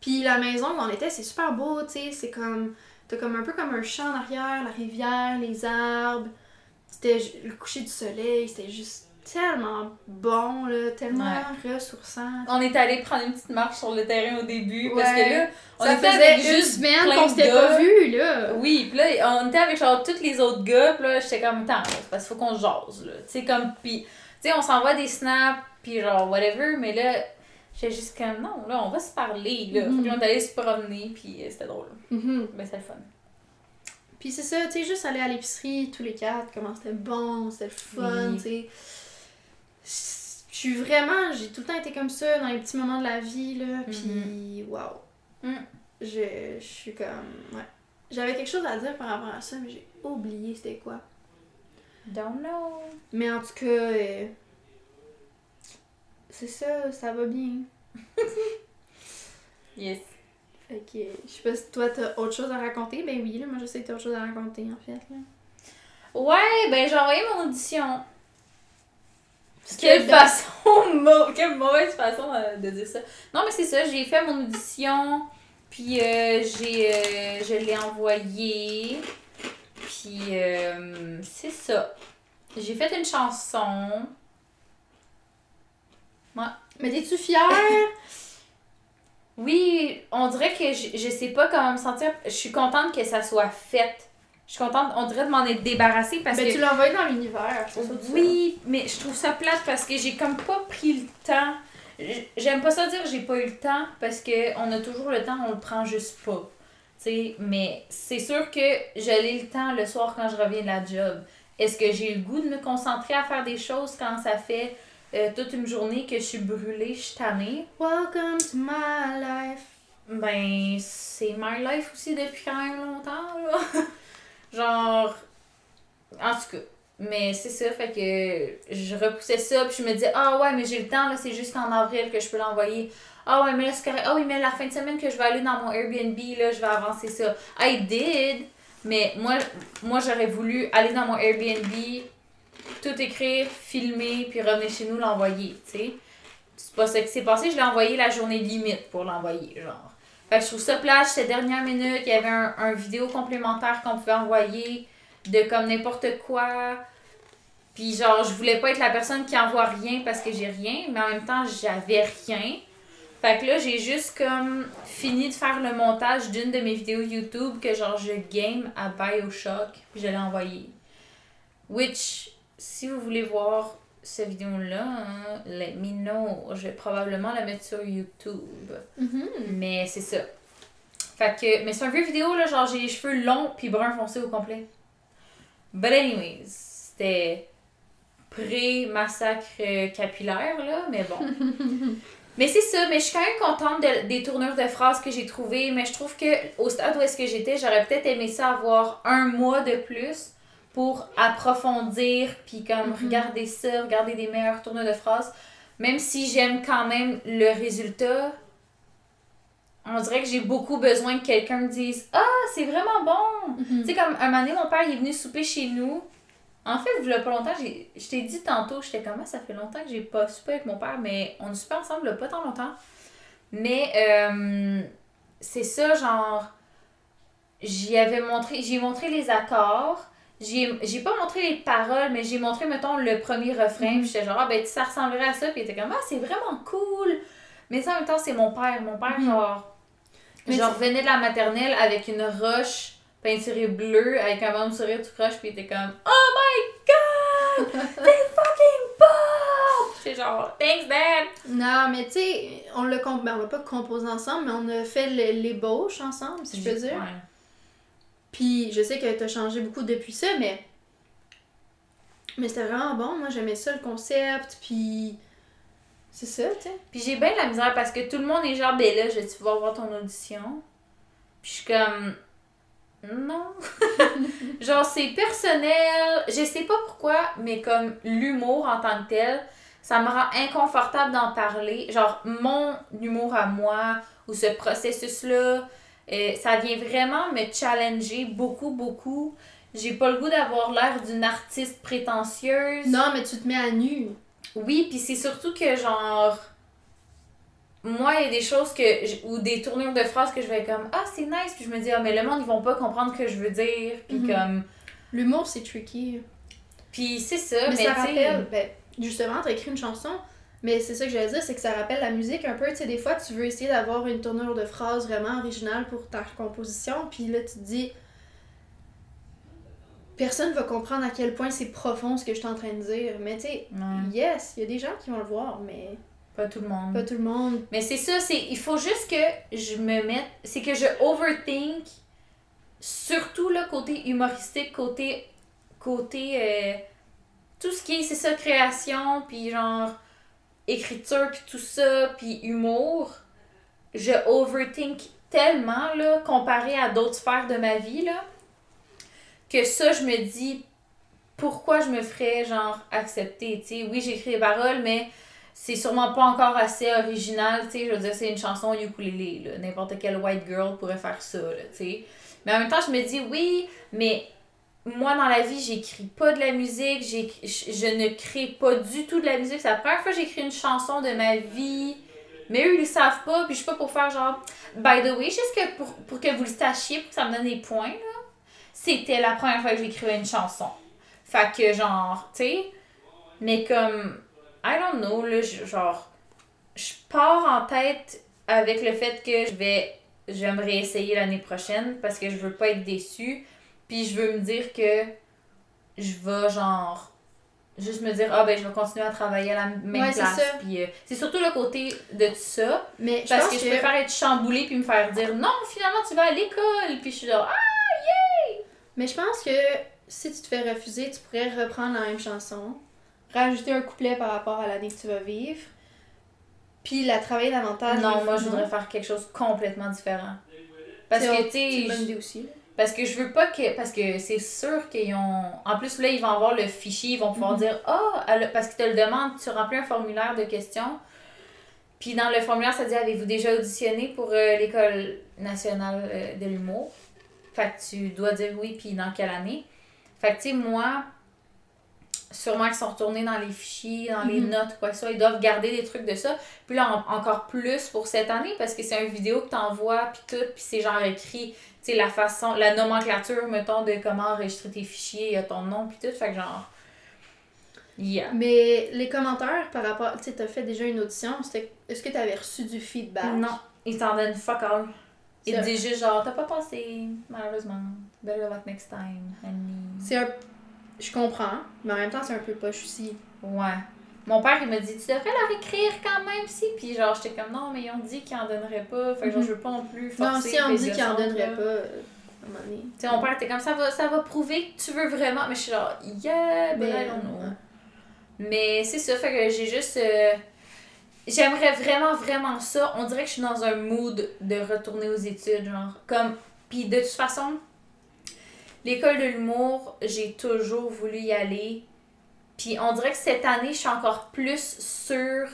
Puis la maison où on était, c'est super beau, tu sais, c'est comme T'as comme un peu comme un champ en arrière, la rivière, les arbres. C'était le coucher du soleil, c'était juste tellement bon, là, tellement ressourçant. On est allé prendre une petite marche sur le terrain au début parce que là, on Ça était faisait avec une juste semaine qu'on de s'était pas là. Oui, puis là, on était avec genre tous les autres gars, puis là, j'étais comme, attends, parce qu'il faut qu'on jase, là. Tu sais, comme, puis, tu sais, on s'envoie des snaps, puis genre, whatever, mais là, j'étais juste comme, non, là, on va se parler, là. Mhm. Puis on est allé se promener, puis euh, c'était drôle. Mhm. Ben, c'est le fun. Puis c'est ça, tu sais, juste aller à l'épicerie tous les quatre, comment c'était bon, c'était le fun, Oui. tu sais. Je suis vraiment, j'ai tout le temps été comme ça dans les petits moments de la vie, là, puis waouh. Mm. Je, je suis comme, ouais. J'avais quelque chose à dire par rapport à ça, mais j'ai oublié c'était quoi. Don't know. Mais en tout cas, euh, c'est ça, ça va bien. *laughs* Yes. Fait que, je sais pas si toi t'as autre chose à raconter. Ben oui, là, moi je sais que t'as autre chose à raconter en fait. Là. Ouais, ben, j'ai envoyé mon audition. Quelle belle. façon, mau- quelle mauvaise façon euh, de dire ça. Non, mais c'est ça, j'ai fait mon audition, puis euh, j'ai, euh, je l'ai envoyé, puis c'est ça. J'ai fait une chanson. Mais t'es-tu fière? *laughs* Oui, on dirait que je, je sais pas comment me sentir. Je suis contente que ça soit fait. Je suis contente, on dirait de m'en être débarrassée parce que. tu l'as envoyé dans l'univers, ça. Oui, mais je trouve ça plate parce que j'ai comme pas pris le temps. J'aime pas ça dire j'ai pas eu le temps parce que on a toujours le temps, on le prend juste pas. Tu sais, mais c'est sûr que j'ai le temps le soir quand je reviens de la job. Est-ce que j'ai le goût de me concentrer à faire des choses quand ça fait euh, toute une journée que je suis brûlée, je suis tannée? Welcome to my life. Ben, c'est my life aussi depuis quand même longtemps, là. *laughs* Genre, en tout cas. Mais c'est ça, fait que je repoussais ça, puis je me disais, ah ouais, mais j'ai le temps, là, c'est jusqu'en avril que je peux l'envoyer. Ah ouais, mais là, c'est correct. Ah oui, mais la fin de semaine que je vais aller dans mon Airbnb, là, je vais avancer ça. I did, mais moi, moi j'aurais voulu aller dans mon Airbnb, tout écrire, filmer, puis revenir chez nous l'envoyer, tu sais. C'est pas ça qui s'est passé, je l'ai envoyé la journée limite pour l'envoyer, genre. Fait que je trouve ça plate, c'était dernière minute, il y avait un, vidéo complémentaire qu'on pouvait envoyer de comme n'importe quoi. Puis genre, je voulais pas être la personne qui envoie rien parce que j'ai rien, mais en même temps, j'avais rien. Fait que là, j'ai juste comme fini de faire le montage d'une de mes vidéos YouTube que genre je game à Bioshock, puis je l'ai envoyé. Which, si vous voulez voir cette vidéo-là, hein, let me know. Je vais probablement la mettre sur YouTube. Mhm. Mais c'est ça. Fait que, mais c'est un vieux vidéo, là, genre j'ai les cheveux longs puis brun foncé au complet. But anyways, c'était pré-massacre capillaire, là, mais bon. *laughs* mais c'est ça, mais je suis quand même contente de- des tournures de phrases que j'ai trouvées, mais je trouve que au stade où est-ce que j'étais, j'aurais peut-être aimé ça avoir un mois de plus pour approfondir puis comme Mhm. regarder ça, regarder des meilleures tournures de phrases. Même si j'aime quand même le résultat, on dirait que j'ai beaucoup besoin que quelqu'un me dise Ah, c'est vraiment bon! Mhm. Tu sais, comme un moment donné, mon père il est venu souper chez nous. En fait, il y a pas longtemps, je t'ai dit tantôt, j'étais comme Ah, ça fait longtemps que j'ai pas soupé avec mon père, mais on a soupé ensemble a pas tant longtemps. Mais euh, c'est ça, genre, j'y avais montré, j'ai montré les accords. J'ai pas montré les paroles, mais j'ai montré, mettons, le premier refrain. Puis j'étais genre, ah, ben, ça ressemblerait à ça. Puis il était comme, ah, c'est vraiment cool. Mais ça, en même temps, c'est mon père. Mon père, Mhm. genre, Mais genre, c'est- venait de la maternelle avec une roche peinturée bleue, avec un bon sourire tout croche. Puis il était comme, oh my god! *laughs* C'est fucking bon! J'étais genre, thanks, dad! Non, mais tu sais, on l'a ben, on l'a pas composé ensemble, mais on a fait l'ébauche ensemble, si je peux dire. Ouais. Puis je sais que t'as changé beaucoup depuis ça, mais. Mais c'était vraiment bon. Moi, j'aimais ça, le concept, puis. C'est ça, tu sais. Puis j'ai bien de la misère parce que tout le monde est genre, ben là, je vais-tu pouvoir voir ton audition? Puis je suis comme, non. *laughs* genre, c'est personnel. Je sais pas pourquoi, mais comme l'humour en tant que tel, ça me rend inconfortable d'en parler. Genre, mon humour à moi, ou ce processus-là, euh, ça vient vraiment me challenger beaucoup, beaucoup. J'ai pas le goût d'avoir l'air d'une artiste prétentieuse. Non, mais tu te mets à nu. Oui, puis c'est surtout que genre moi, il y a des choses que. ou des tournures de phrases que je vais comme Ah, c'est nice. Puis je me dis Ah, mais le monde, ils vont pas comprendre ce que je veux dire. Puis Mhm. comme. L'humour, c'est tricky. Puis c'est ça, Mais, mais, ça rappelle, ben, justement, t'as écrit une chanson, mais c'est ça que j'allais dire, c'est que ça rappelle la musique un peu. Tu sais, des fois, tu veux essayer d'avoir une tournure de phrase vraiment originale pour ta composition, puis là, tu te dis. Personne va comprendre à quel point c'est profond ce que je suis en train de dire. Mais tu sais, Ouais, yes, il y a des gens qui vont le voir, mais pas tout le monde. pas tout le monde. Mais c'est ça, c'est il faut juste que je me mette, c'est que je overthink surtout le côté humoristique, côté côté euh, tout ce qui est c'est ça création puis genre écriture puis tout ça puis humour, je overthink tellement là comparé à d'autres sphères de ma vie là que ça je me dis pourquoi je me ferais genre accepter, tu sais, oui, j'écris des paroles mais c'est sûrement pas encore assez original, tu sais, je veux dire, c'est une chanson ukulélé, là. N'importe quelle white girl pourrait faire ça, tu sais? Mais en même temps, je me dis, oui, mais moi, dans la vie, j'écris pas de la musique, je ne crée pas du tout de la musique. C'est la première fois que j'écris une chanson de ma vie. Mais eux, ils le savent pas, puis je suis pas pour faire genre, by the way, juste que pour, pour que vous le sachiez, pour que ça me donne des points, là, c'était la première fois que j'écrivais une chanson. Fait que, genre, tu sais, mais comme, I don't know, là, genre, je pars en tête avec le fait que je vais, je vais me réessayer l'année prochaine parce que je veux pas être déçue. Puis je veux me dire que je vais, genre, juste me dire, ah ben, je vais continuer à travailler à la même Ouais, place. Puis euh, c'est surtout le côté de ça. Mais je Parce pense que, que, je préfère être chamboulée puis me faire dire, non, finalement, tu vas à l'école. Puis je suis genre, ah, Mais je pense que si tu te fais refuser, tu pourrais reprendre la même chanson, rajouter un couplet par rapport à l'année que tu vas vivre, puis la travailler davantage. non, moi, je voudrais faire quelque chose complètement différent. Parce que, tu sais. Parce que je veux pas que. Parce que c'est sûr qu'ils ont. En plus, là, ils vont avoir le fichier, ils vont pouvoir Mhm. dire Ah, a- parce qu'ils te le demandent, tu remplis un formulaire de questions. Puis dans le formulaire, ça dit Avez-vous déjà auditionné pour euh, l'École nationale euh, de l'humour Fait que tu dois dire oui, puis dans quelle année? Fait que, tu sais, moi, sûrement qu'ils sont retournés dans les fichiers, dans les Mhm. notes, quoi que ce soit. Ils doivent garder des trucs de ça. Puis là, en- encore plus pour cette année, parce que c'est une vidéo que t'envoies, puis tout, puis c'est genre écrit, tu sais, la façon, la nomenclature, mettons, de comment enregistrer tes fichiers, il y a ton nom, puis tout. Fait que genre. Yeah. Mais les commentaires par rapport. Tu sais, t'as fait déjà une audition, c'était- est-ce que t'avais reçu du feedback? Non, ils t'en donnent fuck all. Ils te disent juste genre, t'as pas passé, malheureusement. Better luck next time, honey. C'est un. Je comprends, mais en même temps, c'est un peu poche aussi. Ouais. Mon père, il m'a dit, tu devrais leur écrire quand même, si. Puis genre, j'étais comme, non, mais ils ont dit qu'ils en donneraient pas. Fait que genre, Mhm. je veux pas non plus forcer. Non, si on dit les qu'il en là. pas, euh, à un moment donné. Tu sais, mon père était comme ça va, ça va prouver que tu veux vraiment. Mais je suis genre, yeah, but Mais, I don't know. Mais c'est ça, fait que j'ai juste. euh, J'aimerais vraiment, vraiment ça. On dirait que je suis dans un mood de retourner aux études, genre. Comme. Puis de toute façon, l'école de l'humour, j'ai toujours voulu y aller. Puis on dirait que cette année, je suis encore plus sûre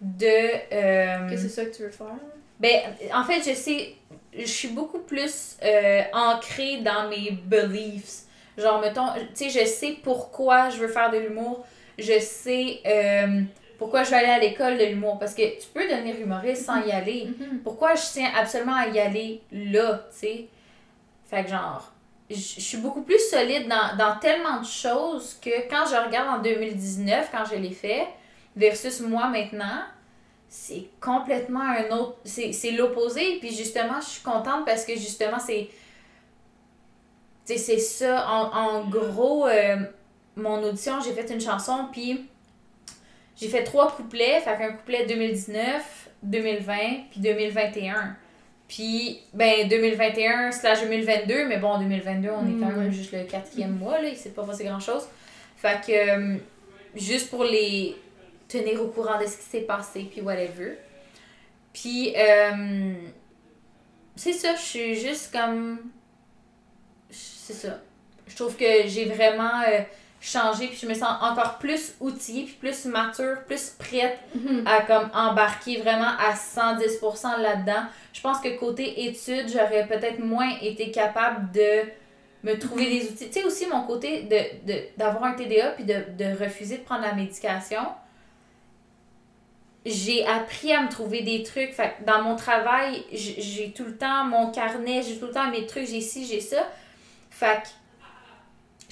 de. euh, Que c'est ça que tu veux faire? ben, en fait, je sais, je suis beaucoup plus euh, ancrée dans mes beliefs. Genre, mettons, tu sais, je sais pourquoi je veux faire de l'humour. Je sais euh, pourquoi je vais aller à l'école de l'humour. Parce que tu peux devenir humoriste sans y aller. Mhm. Pourquoi je tiens absolument à y aller là, tu sais? Fait que genre, je suis beaucoup plus solide dans, dans tellement de choses que quand je regarde en 2019, quand je l'ai fait, versus moi maintenant, c'est complètement un autre. C'est l'opposé. Puis justement, je suis contente parce que justement, c'est. C'est ça. En, en gros, euh, mon audition, j'ai fait une chanson, puis j'ai fait trois couplets. Fait qu'un couplet 2019, 2020, puis 2021. Puis, ben, 2021 slash 2022, mais bon, 2022, on est quand Mm, même juste le quatrième mois, là, il s'est pas passé grand-chose. Fait que, euh, juste pour les tenir au courant de ce qui s'est passé, puis whatever. Puis, euh, c'est ça, je suis juste comme... C'est ça. Je trouve que j'ai vraiment euh, changé, puis je me sens encore plus outillée, puis plus mature, plus prête Mhm. à comme embarquer vraiment à 110% là-dedans. Je pense que côté études, j'aurais peut-être moins été capable de me trouver des outils. Tu sais aussi mon côté de de- d'avoir un TDA puis de, de refuser de prendre la médication. j'ai appris à me trouver des trucs. Fait que dans mon travail, j'ai tout le temps mon carnet, j'ai tout le temps mes trucs, j'ai ci, j'ai ça. Fait que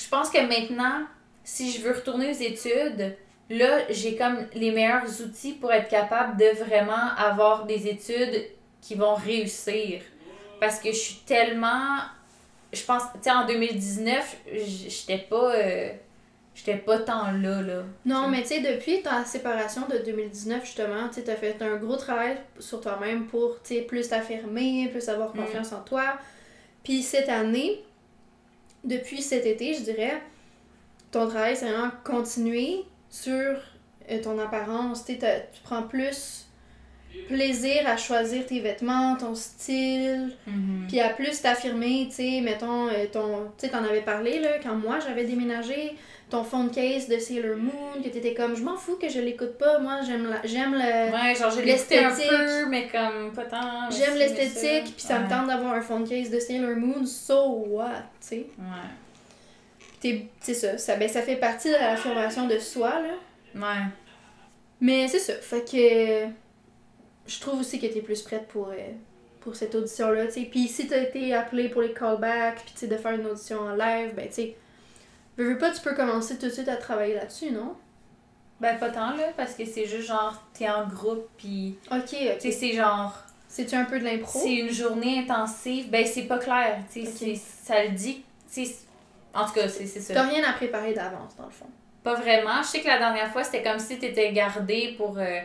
je pense que maintenant, si je veux retourner aux études, là, j'ai comme les meilleurs outils pour être capable de vraiment avoir des études qui vont réussir. Parce que je suis tellement. Je pense, tu sais, en 2019, j- j'étais pas. euh, j'étais pas tant là, là. Non, mais tu sais, depuis ta séparation de 2019, justement, tu t'as fait un gros travail sur toi-même pour, tu sais, plus t'affirmer, plus avoir Mm. confiance en toi. Puis cette année, depuis cet été, je dirais, ton travail, c'est vraiment continuer sur euh, ton apparence. Tu prends plus plaisir à choisir tes vêtements, ton style, puis à plus t'affirmer, tu sais, mettons, euh, ton, tu sais, t'en avais parlé, là, quand moi j'avais déménagé, ton phone case de Sailor Moon, que t'étais comme, je m'en fous que je l'écoute pas, moi j'aime la, j'aime le, Ouais, genre, l'écoutais un peu, mais comme pas tant. j'aime l'esthétique, puis ça me tente d'avoir un phone case de Sailor Moon, so what, tu sais. Ouais. C'est ça, ça, ben, ça fait partie de l'affirmation de soi, là. Ouais. Mais c'est ça, fait que je trouve aussi que t'es plus prête pour, euh, pour cette audition-là, tu sais. Puis si t'as été appelé pour les callbacks, puis tu de faire une audition en live, ben tu sais, veux, veux pas, tu peux commencer tout de suite à travailler là-dessus, non? Ben, pas tant, là, parce que c'est juste genre, t'es en groupe, pis. Ok, Tu ok. c'est genre. C'est-tu un peu de l'impro? C'est une journée intensive. Ben, c'est pas clair. Tu sais, ça le dit. tu sais, En tout cas, c'est ça. T'as rien à préparer d'avance, dans le fond. Pas vraiment. Je sais que la dernière fois, c'était comme si tu étais gardé pour euh,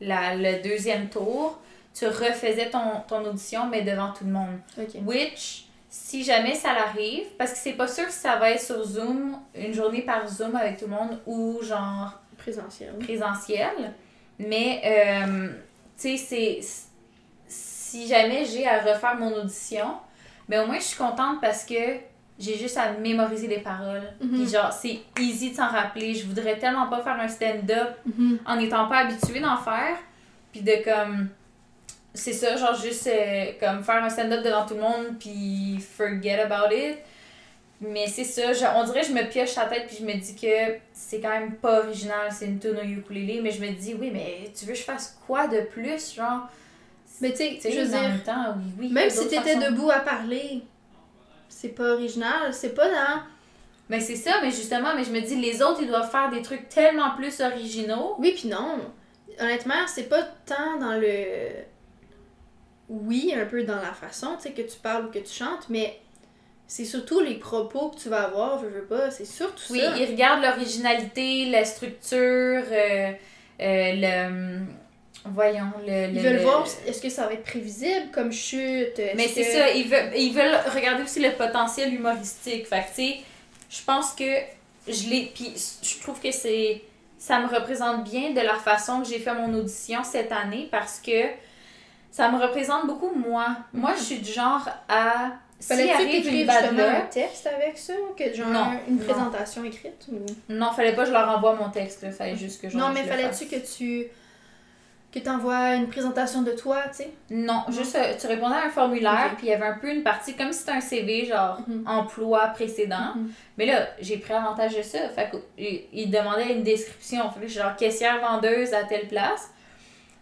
la, le deuxième tour. Tu refaisais ton, ton audition, mais devant tout le monde. Ok. Which, si jamais ça l'arrive, parce que c'est pas sûr si ça va être sur Zoom, une journée par Zoom avec tout le monde, ou genre Présentiel. présentiel. Mais, euh, tu sais, c'est. Si jamais j'ai à refaire mon audition, ben au moins je suis contente parce que j'ai juste à mémoriser les paroles. Mhm. Puis genre, c'est easy de s'en rappeler. Je voudrais tellement pas faire un stand-up Mhm. en n'étant pas habituée d'en faire. Puis de comme. C'est ça, genre juste euh, comme faire un stand-up devant tout le monde, puis forget about it. Mais c'est ça, je- on dirait que je me pioche la tête, puis je me dis que c'est quand même pas original, c'est une tune au ukulélé. Mais je me dis, oui, mais tu veux que je fasse quoi de plus, genre? Mais tu sais, je veux en dire, même temps, oui, oui. même si t'étais façons. debout à parler, c'est pas original, c'est pas dans... Mais c'est ça, mais justement, mais je me dis, les autres, ils doivent faire des trucs tellement plus originaux. Oui, puis non. Honnêtement, c'est pas tant dans le. Oui, un peu dans la façon, tu sais, que tu parles ou que tu chantes, mais c'est surtout les propos que tu vas avoir, veux, veux pas, c'est surtout Oui, ça. ils regardent l'originalité, la structure, euh, euh, le. Voyons, le. Ils le- veulent le- voir, est-ce que ça va être prévisible comme chute? Mais c'est que- ça, ils veulent, ils veulent regarder aussi le potentiel humoristique. Fait que, tu sais, je pense que je l'ai. Puis je trouve que c'est. Ça me représente bien de la façon que j'ai fait mon audition cette année parce que ça me représente beaucoup moi. Moi, je suis du genre à. Fallait-tu une t'écrire justement un texte avec ça? Que genre Non, une non. présentation écrite? Ou... Non, fallait pas que je leur envoie mon texte, là. fallait juste que genre, non, mais je fallait-tu que tu. Que une présentation de toi, tu sais? Non, juste euh, tu répondais à un formulaire, puis il y avait un peu une partie comme si c'était un CV, genre Mhm. emploi précédent. Mhm. Mais là, j'ai pris avantage de ça. Fait que, il, il demandait une description. Fait que genre caissière vendeuse à telle place.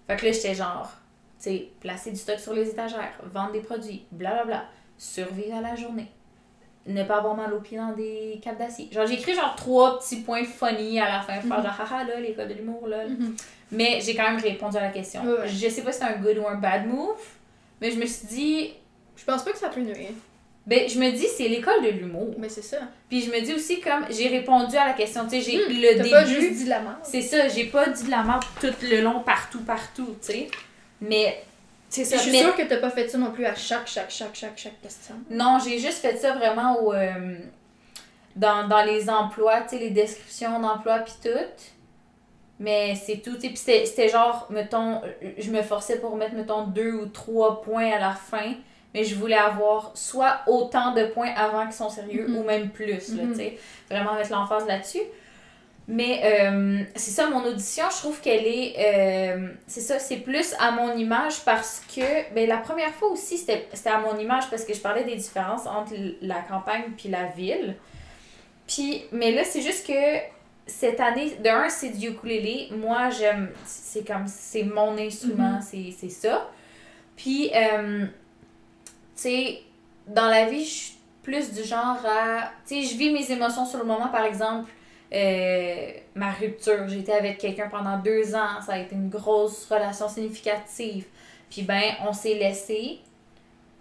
Fait que là, j'étais genre, tu sais, placer du stock sur les étagères, vendre des produits, blablabla, survivre à la journée, ne pas avoir mal aux pieds dans des capes d'acier. Genre, j'ai écrit genre trois petits points funny à la fin, faire Mhm. genre, haha, là, l'école de l'humour, là. Mais j'ai quand même répondu à la question. Ouais. Je sais pas si c'est un good ou un bad move, mais je me suis dit, Je pense pas que ça peut nuire. ben, je me dis, c'est l'école de l'humour. Mais c'est ça. Puis je me dis aussi, comme j'ai répondu à la question, tu sais, j'ai Hmm, le début. pas juste dit la merde. C'est ça, j'ai pas dit de la merde tout le long, partout, partout, tu sais. Mais, c'est Je ça. suis mais- sûre que t'as pas fait ça non plus à chaque, chaque, chaque, chaque, chaque question. Non, j'ai juste fait ça vraiment au, euh, dans, dans les emplois, tu sais, les descriptions d'emploi puis tout. Mais c'est tout. Puis c'était- genre, mettons, je me forçais pour mettre, mettons, deux ou trois points à la fin. Mais je voulais avoir soit autant de points avant qu'ils sont sérieux Mhm. ou même plus, là, Mhm. sais. Vraiment mettre l'emphase là-dessus. Mais euh, c'est ça, mon audition, je trouve qu'elle est. euh, c'est ça, c'est plus à mon image parce que. Ben, la première fois aussi, c'était à mon image parce que je parlais des différences entre la campagne puis la ville. Puis, mais là, c'est juste que cette année, de un, c'est du ukulélé. Moi, j'aime. C'est comme. C'est mon instrument, c'est c'est ça. Puis, euh, tu sais, dans la vie, je suis plus du genre à. Tu sais, je vis mes émotions sur le moment, par exemple. euh, ma rupture, j'étais avec quelqu'un pendant deux ans, ça a été une grosse relation significative. Puis ben, on s'est laissé.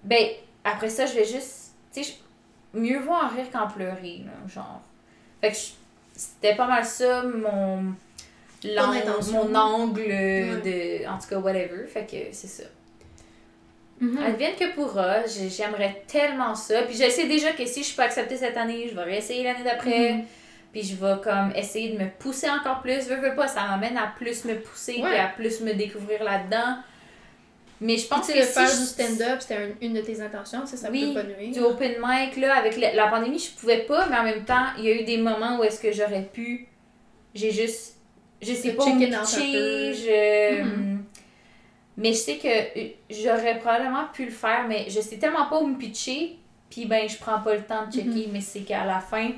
Ben, après ça, je vais juste, tu sais, mieux vaut en rire qu'en pleurer, là, genre. Fait que je- c'était pas mal ça, mon, mon angle de, en tout cas, whatever. Fait que c'est ça. Mhm. Advienne que pourra, j'ai- j'aimerais tellement ça. Puis je sais déjà que si je suis pas acceptée cette année, je vais réessayer l'année d'après. Mhm. Puis je vais comme essayer de me pousser encore plus. Veux, veux pas, ça m'amène à plus me pousser Ouais. et à plus me découvrir là-dedans. Mais je pense Tu que sais, si faire je- du stand-up, c'était un- une de tes intentions, tu sais, ça Oui, peut pas nuire. du open mic, là, avec la, la pandémie, je pouvais pas, mais en même temps, il y a eu des moments où est-ce que j'aurais pu. J'ai juste. Je sais pas où me pitcher, je. Mhm. Mais je sais que euh, j'aurais probablement pu le faire, mais je sais tellement pas où me pitcher, puis ben, je prends pas le temps de checker, mais c'est qu'à la fin.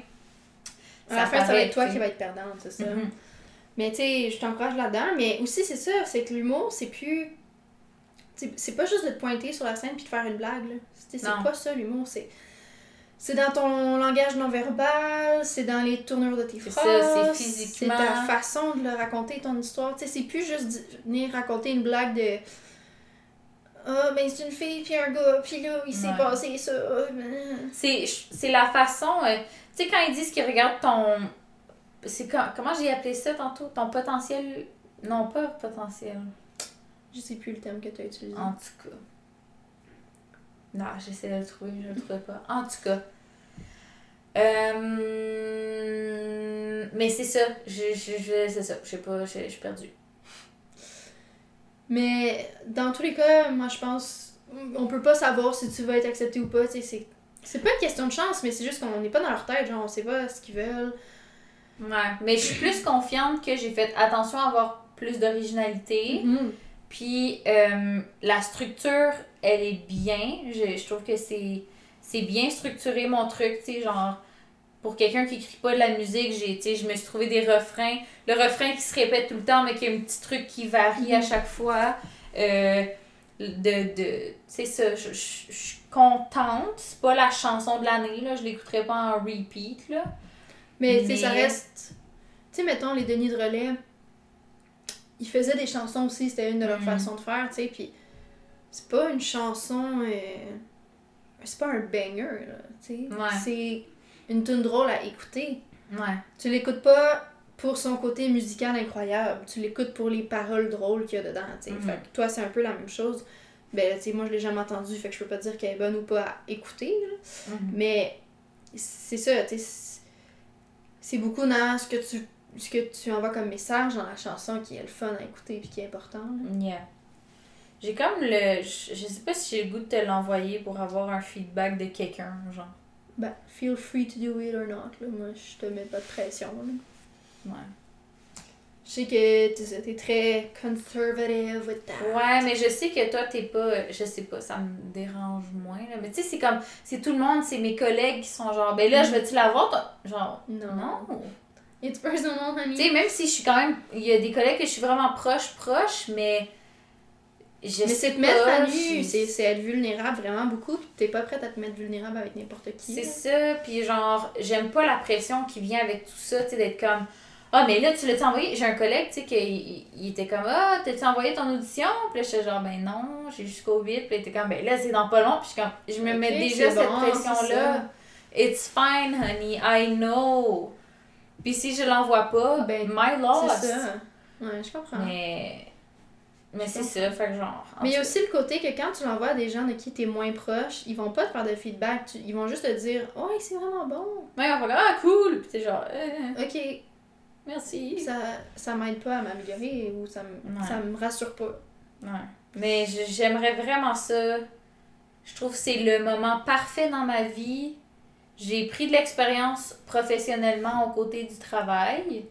À la fin, ça va être toi tu sais. qui va être perdante, c'est ça. Mhm. Mais tu sais, je t'encourage là-dedans. Mais aussi, c'est ça, c'est que l'humour, c'est plus. C'est pas juste de te pointer sur la scène puis de faire une blague, là. C'est pas ça, l'humour. C'est. C'est dans ton langage non verbal, c'est dans les tournures de tes phrases. c'est ta façon de le raconter, ton histoire. Tu sais, c'est plus juste venir raconter une blague de. Ah, ben c'est une fille puis un gars, puis là, il s'est Ouais. passé ça. C'est c'est la façon. euh, tu sais, quand ils disent qu'ils regardent ton. C'est comment j'ai appelé ça tantôt? Ton potentiel. Non, pas potentiel. Je sais plus le terme que tu as utilisé. En tout cas. Non, j'essaie de le trouver, je le trouvais pas. En tout cas. Euh, Mais c'est ça. Je, je, je- c'est ça. Je sais pas, je, suis perdue. Mais dans tous les cas, moi je pense, on peut pas savoir si tu vas être accepté ou pas. tu sais, C'est, c'est pas une question de chance, mais c'est juste qu'on n'est pas dans leur tête, genre on sait pas ce qu'ils veulent. Ouais. Mais je suis plus confiante que j'ai fait attention à avoir plus d'originalité. Mhm. Puis euh, la structure, elle est bien. Je, je trouve que c'est c'est bien structuré mon truc, tu sais, genre pour quelqu'un qui écrit pas de la musique, j'ai je me suis trouvé des refrains, le refrain qui se répète tout le temps mais qui a un petit truc qui varie à Mhm. chaque fois. Euh, de de c'est ça, je, suis contente, c'est pas la chanson de l'année là, je l'écouterai pas en repeat là. Mais, tu sais, ça Mais- reste. Tu sais, mettons les Denis de Relais, ils faisaient des chansons aussi, c'était une de leurs Mhm. façons de faire, tu sais, puis c'est pas une chanson. euh, C'est pas un banger, là, tu sais. Ouais. C'est une tune drôle à écouter. Ouais. Tu l'écoutes pas pour son côté musical incroyable, tu l'écoutes pour les paroles drôles qu'il y a dedans, tu sais. Mhm. Fait que toi, c'est un peu la même chose. Ben, tu sais, moi, je l'ai jamais entendue, fait que je peux pas dire qu'elle est bonne ou pas à écouter, là. Mhm. Mais c'est ça, tu sais. c'est- C'est beaucoup dans ce que tu ce que tu envoies comme message dans la chanson qui est le fun à écouter puis qui est important. là. Yeah. J'ai comme le. Je, je sais pas si j'ai le goût de te l'envoyer pour avoir un feedback de quelqu'un, genre. Ben, feel free to do it or not, là. Moi, je te mets pas de pression, là. Ouais. Je sais que t'es ça, t'es très conservative with that. Ouais, mais je sais que toi, t'es pas. Je sais pas, ça me dérange moins, là. Mais tu sais, c'est comme. C'est tout le monde, c'est mes collègues qui sont genre. Ben là, je vais-tu l'avoir? toi? Genre. Non. Non. It's personal, honey. Tu sais, même si je suis quand même. Il y a des collègues que je suis vraiment proche, proche, mais. Je mais sais c'est te mettre pas, à nu, c'est être vulnérable vraiment beaucoup, pis t'es pas prête à te mettre vulnérable avec n'importe qui. C'est ça, puis genre, j'aime pas la pression qui vient avec tout ça, tu sais, d'être comme Ah, mais là, tu l'as-tu envoyé J'ai un collègue, tu sais, qui il, il était comme Ah, t'as-tu envoyé ton audition Puis là, j'étais genre Ben non, j'ai jusqu'au 8. Puis il était comme Ben là, c'est dans pas long. Puis je, suis comme, je me mets déjà cette bon, pression-là. It's fine, honey, I know. Puis si je l'envoie pas, Ben, my loss. C'est ça. Ouais, je comprends. Mais. Mais c'est ça, fait que genre. en Mais il y a aussi le côté que quand tu l'envoies à des gens de qui t'es moins proche, ils vont pas te faire de feedback, tu- ils vont juste te dire « Oh, c'est vraiment bon, Ouais, on va faire Ah, cool. Puis t'es genre Euh, ok, Merci. ça, ça m'aide pas à m'améliorer ou ça me, Ouais. ça me rassure pas. Ouais. Mais je- j'aimerais vraiment ça. Je trouve que c'est le moment parfait dans ma vie. J'ai pris de l'expérience professionnellement aux côtés du travail.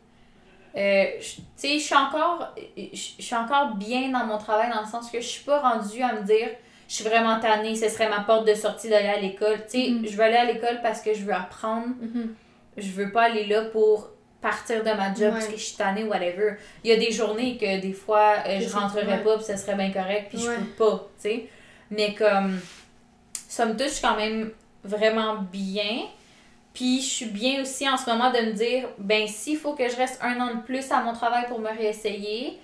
Euh, je- tu sais, je suis encore je je suis encore bien dans mon travail dans le sens que je suis pas rendue à me dire je suis vraiment tannée, ce serait ma porte de sortie d'aller à l'école. Tu sais, Mhm. je veux aller à l'école parce que je veux apprendre. Mhm. Je veux pas aller là pour partir de ma job parce que je suis tannée ou whatever. Il y a des journées que des fois euh, je ouais. pas puis ça serait bien correct puis je Ouais. peux pas, tu sais. Mais comme somme toute, je suis quand même vraiment bien. Puis je suis bien aussi en ce moment de me dire ben s'il faut que je reste un an de plus à mon travail pour me réessayer,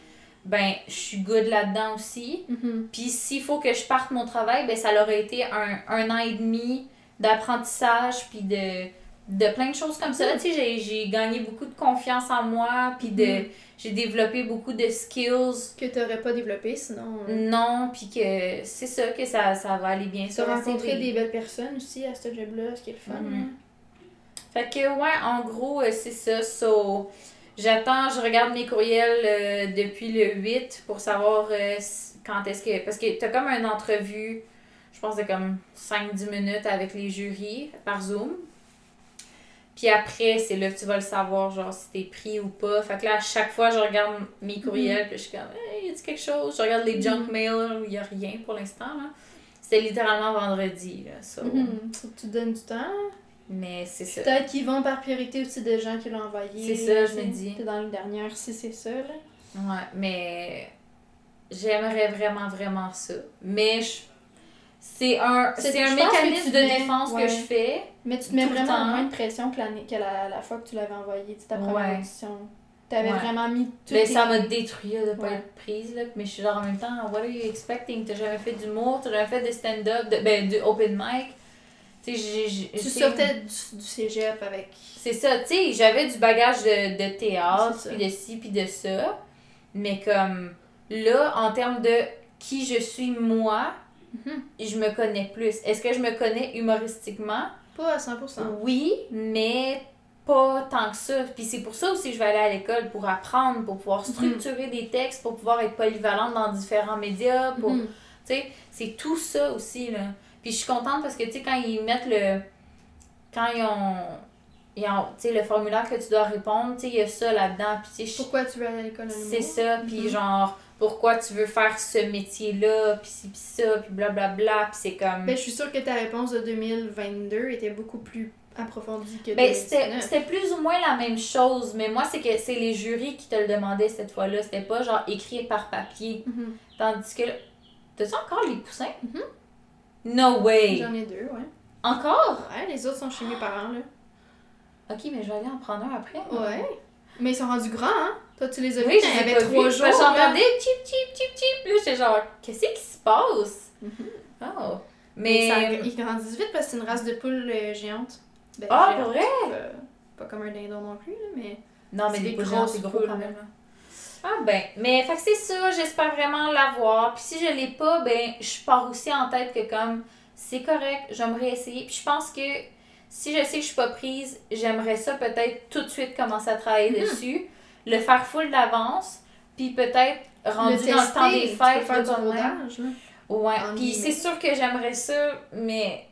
ben je suis good là-dedans aussi. Mhm. Puis s'il faut que je parte mon travail, ben ça aurait été un, un an et demi d'apprentissage, puis de, de plein de choses comme ça. Tu sais, j'ai- gagné beaucoup de confiance en moi, puis de Mhm. j'ai développé beaucoup de skills. Que t'aurais pas développé sinon. euh, Non, puis que c'est ça, que ça, ça va aller bien. Tu as rencontré des belles personnes aussi à ce job-là, ce qui est le fun. Mhm. hein. Fait que, ouais, en gros, euh, c'est ça. So, j'attends, je regarde mes courriels euh, depuis le 8 pour savoir euh, quand est-ce que. Parce que t'as comme une entrevue, je pense de comme 5-10 minutes avec les jurys par Zoom. Puis après, c'est là que tu vas le savoir, genre, si t'es pris ou pas. Fait que là, à chaque fois, je regarde mes courriels, puis je suis comme, hey, y a quelque chose? Je regarde les junk Mhm. mail, il y a rien pour l'instant, là. C'était littéralement vendredi, là. So, Mhm. Faut que tu donnes du temps. Mais c'est ça. Peut-être qu'ils vont par priorité aussi des gens qui l'ont envoyé. C'est ça, je me dis. T'es dans la dernière, si c'est ça, là. Ouais, mais j'aimerais vraiment, vraiment ça. Mais je- c'est un, C'est- un mécanisme de mets- défense ouais. que je fais. Mais tu te mets vraiment temps. moins de pression que, l'année- que la, la fois que tu l'avais envoyé, ta première Ouais. audition. T'avais Ouais. vraiment mis tout. Mais ça m'a détruit là, de pas être prise. Là. Mais je suis genre en même temps, what are you expecting? T'as jamais fait d'humour, t'as jamais fait de stand-up, de, ben, du open mic? J'ai- j'ai- Tu sortais du, du cégep avec. C'est ça, tu sais, j'avais du bagage de, de théâtre, puis de ci, puis de ça. Mais comme là, en termes de qui je suis moi, Mhm. je me connais plus. Est-ce que je me connais humoristiquement? Pas à 100%. Oui, mais pas tant que ça. Puis c'est pour ça aussi que je vais aller à l'école, pour apprendre, pour pouvoir structurer des textes, pour pouvoir être polyvalente dans différents médias, pour... Mhm. Tu sais, c'est tout ça aussi, là. Puis je suis contente parce que, tu sais, quand ils mettent le... Quand ils ont... Ils ont tu sais, le formulaire que tu dois répondre, tu sais, il y a ça là-dedans. Puis, Pourquoi tu veux aller à l'école c'est ça. Puis, Mhm. genre, pourquoi tu veux faire ce métier-là, puis ci, puis ça, puis blablabla. Puis c'est comme... Ben, je suis sûre que ta réponse de 2022 était beaucoup plus approfondie que Ben, c'était 2019. c'était plus ou moins la même chose, mais moi, c'est que c'est les jurys qui te le demandaient cette fois-là. C'était pas genre écrit par papier. Mhm. Tandis que là. T'as-tu encore les coussins? No way! J'en ai deux, ouais. Encore? Ouais, les autres sont chez mes parents, là. Ok, mais je vais aller en prendre un après. Ouais. Mais ils sont rendus grands, hein? Toi, tu les as vus Oui, quand il y avait pas trois vus. jours. Là. J'entendais chip, chip, chip, chip. Là, j'étais genre, qu'est-ce qui se passe? Mhm. Oh. Mais Mais. ça- ils grandissent vite parce que c'est une race de poules euh, géantes. Ben, Ah, géantes, vrai? euh, pas comme un dindon non plus, là, mais. Non, mais des des géantes, c'est gros quand même. Ah ben, mais fait que c'est ça, j'espère vraiment l'avoir. Puis si je l'ai pas, ben je pars aussi en tête que comme c'est correct, j'aimerais essayer. Puis je pense que si je sais que je suis pas prise, j'aimerais ça peut-être tout de suite commencer à travailler Mhm. dessus, le faire full d'avance, puis peut-être rendu le dans le temps des fêtes, faire du rodage. Ouais, puis c'est sûr que j'aimerais ça, mais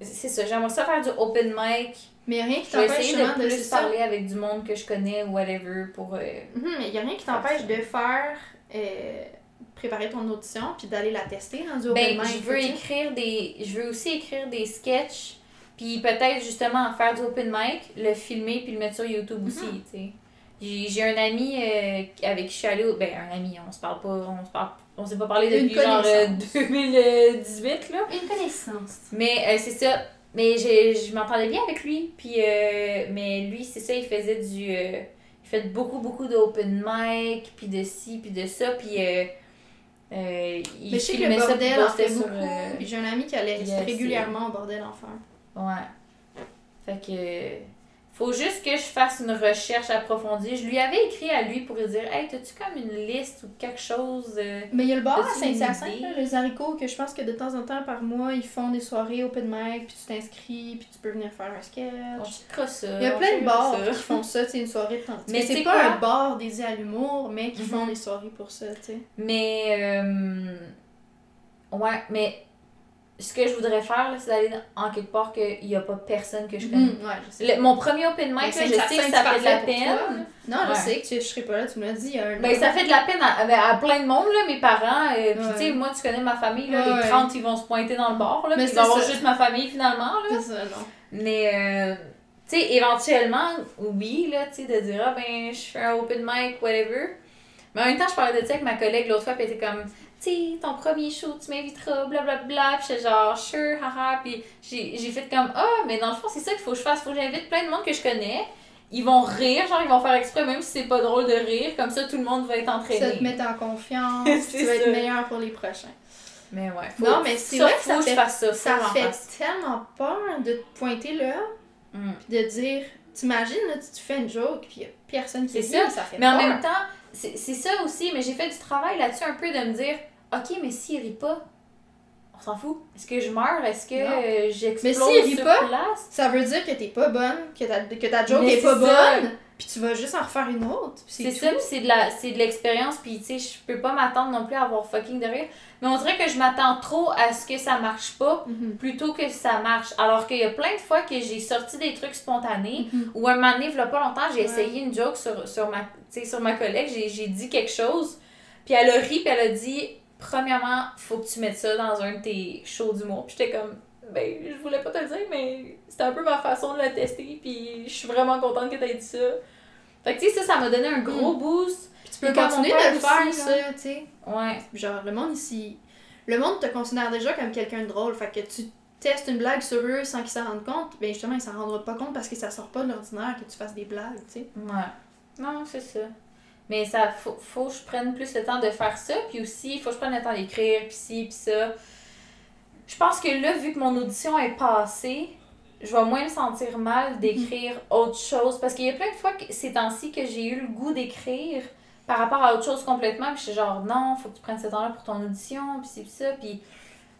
c'est ça, j'aimerais ça faire du open mic. Mais rien qui t'empêche de de, plus ça. parler avec du monde que je connais, whatever, pour... euh, Mhm, mais il n'y a rien qui t'empêche de faire. euh, préparer ton audition puis d'aller la tester dans du open Ben, mic. je veux écrire des. Je veux aussi écrire des sketchs, puis peut-être justement faire du open mic, le filmer puis le mettre sur YouTube Mhm. aussi, tu sais. J'ai un ami euh, avec qui je suis allée au. Ben, un ami, on se parle pas. On se parle. On s'est pas parlé depuis genre euh, connaissance. 2018, là. Une connaissance. Mais euh, c'est ça. Mais j'ai- je m'entendais bien avec lui. Puis, euh, mais lui, c'est ça, il faisait du. euh, il fait beaucoup, beaucoup d'open mic, puis de ci, puis de ça. Puis, euh, euh, il Mais je sais que le ça, bordel en fait sur, beaucoup. euh, J'ai un ami qui allait yes, régulièrement au bordel en faire. Ouais. Fait que. Faut juste que je fasse une recherche approfondie. Je lui avais écrit à lui pour lui dire Hey, t'as-tu comme une liste ou quelque chose euh, Mais il y a le bar à Saint-Hyacinthe, les haricots, que je pense que de temps en temps par mois, ils font des soirées open mic, puis tu t'inscris, puis tu peux venir faire un On sketch. checkera ça. Il y a on plein de bars ça. qui font ça, tu sais, une soirée de temps. Mais Mais c'est c'est quoi? pas un bar dédié à l'humour, mais qui font Mhm. des soirées pour ça, tu sais. Mais. euh, ouais, mais. Ce que je voudrais faire, c'est d'aller en quelque part qu'il n'y a pas personne que je connais. Ouais, je sais. Le- mon premier open mic, je sais que ça fait de la toi, peine. Non, je sais que tu- je serais pas là, tu me l'as dit un Ben, ça fait de la peine à, ben, à plein de monde, là, mes parents. euh, Puis, tu sais, moi, tu connais ma famille, là, Ouais, les ouais. 30, ils vont se pointer dans le bar, là. Mais Puis, il c'est va y avoir juste ma famille, finalement, là. C'est ça, non. Mais, euh, Tu sais, éventuellement, oui, là, tu sais, de dire, ah ben, je fais un open mic, whatever. Mais en même temps, je parlais de ça avec ma collègue l'autre fois, puis elle était comme, sais, ton premier show, tu m'inviteras, blablabla. Puis j'étais genre, sure, haha. Puis j'ai j'ai fait comme, ah, mais dans le fond, c'est ça qu'il faut que je fasse. Faut que j'invite plein de monde que je connais. Ils vont rire, genre, ils vont faire exprès, même si c'est pas drôle de rire. Comme ça, tout le monde va être entraîné. Ça te met en confiance, *laughs* tu vas être meilleur pour les prochains. Mais ouais, faut, Non, mais c'est vrai que faut ça que je fait- fasse ça. Ça fait tellement peur de te pointer là, Mm. puis de dire, t'imagines, là, tu, tu fais une joke, puis y a personne qui C'est rit, ça. ça fait Mais en même temps, c'est ça aussi, mais j'ai fait du travail là-dessus un peu de me dire, ok, mais s'il rit pas, on s'en fout. Est-ce que je meurs? Est-ce que euh, j'explose s'il rit sur pas, place? Ça veut dire que t'es pas bonne, que ta, que ta joke Mais est pas ça. bonne, puis tu vas juste en refaire une autre. C'est ça, puis c'est de la c'est de l'expérience, puis tu sais, je peux pas m'attendre non plus à avoir fucking de rire. Mais on dirait que je m'attends trop à ce que ça marche pas Mhm. plutôt que ça marche. Alors qu'il y a plein de fois que j'ai sorti des trucs spontanés Mhm. ou un moment donné, il y a pas longtemps, j'ai Ouais. essayé une joke sur, sur, ma, sur ma collègue, j'ai, j'ai dit quelque chose, puis elle a ri, puis elle a dit Premièrement, faut que tu mettes ça dans un de tes shows d'humour. Puis j'étais comme Ben, je voulais pas te le dire, mais c'était un peu ma façon de le tester, puis je suis vraiment contente que t'aies dit ça. Fait que tu sais, ça, ça m'a donné un gros boost. Puis tu peux continuer de le faire, aussi, ça, tu sais. Ouais. Genre, le monde ici. Le monde te considère déjà comme quelqu'un de drôle. Fait que tu testes une blague sur eux sans qu'ils s'en rendent compte. Ben justement, ils s'en rendront pas compte parce que ça sort pas de l'ordinaire que tu fasses des blagues, tu sais. Ouais. Non, c'est ça. Mais ça, faut, faut que je prenne plus le temps de faire ça. Puis aussi, faut que je prenne le temps d'écrire, puis ci, puis ça. Je pense que là, vu que mon audition est passée, je vais moins me sentir mal d'écrire autre chose. Parce qu'il y a plein de fois, que, ces temps-ci, que j'ai eu le goût d'écrire par rapport à autre chose complètement. Puis je suis genre, non, faut que tu prennes ce temps-là pour ton audition, puis puis ça. Puis.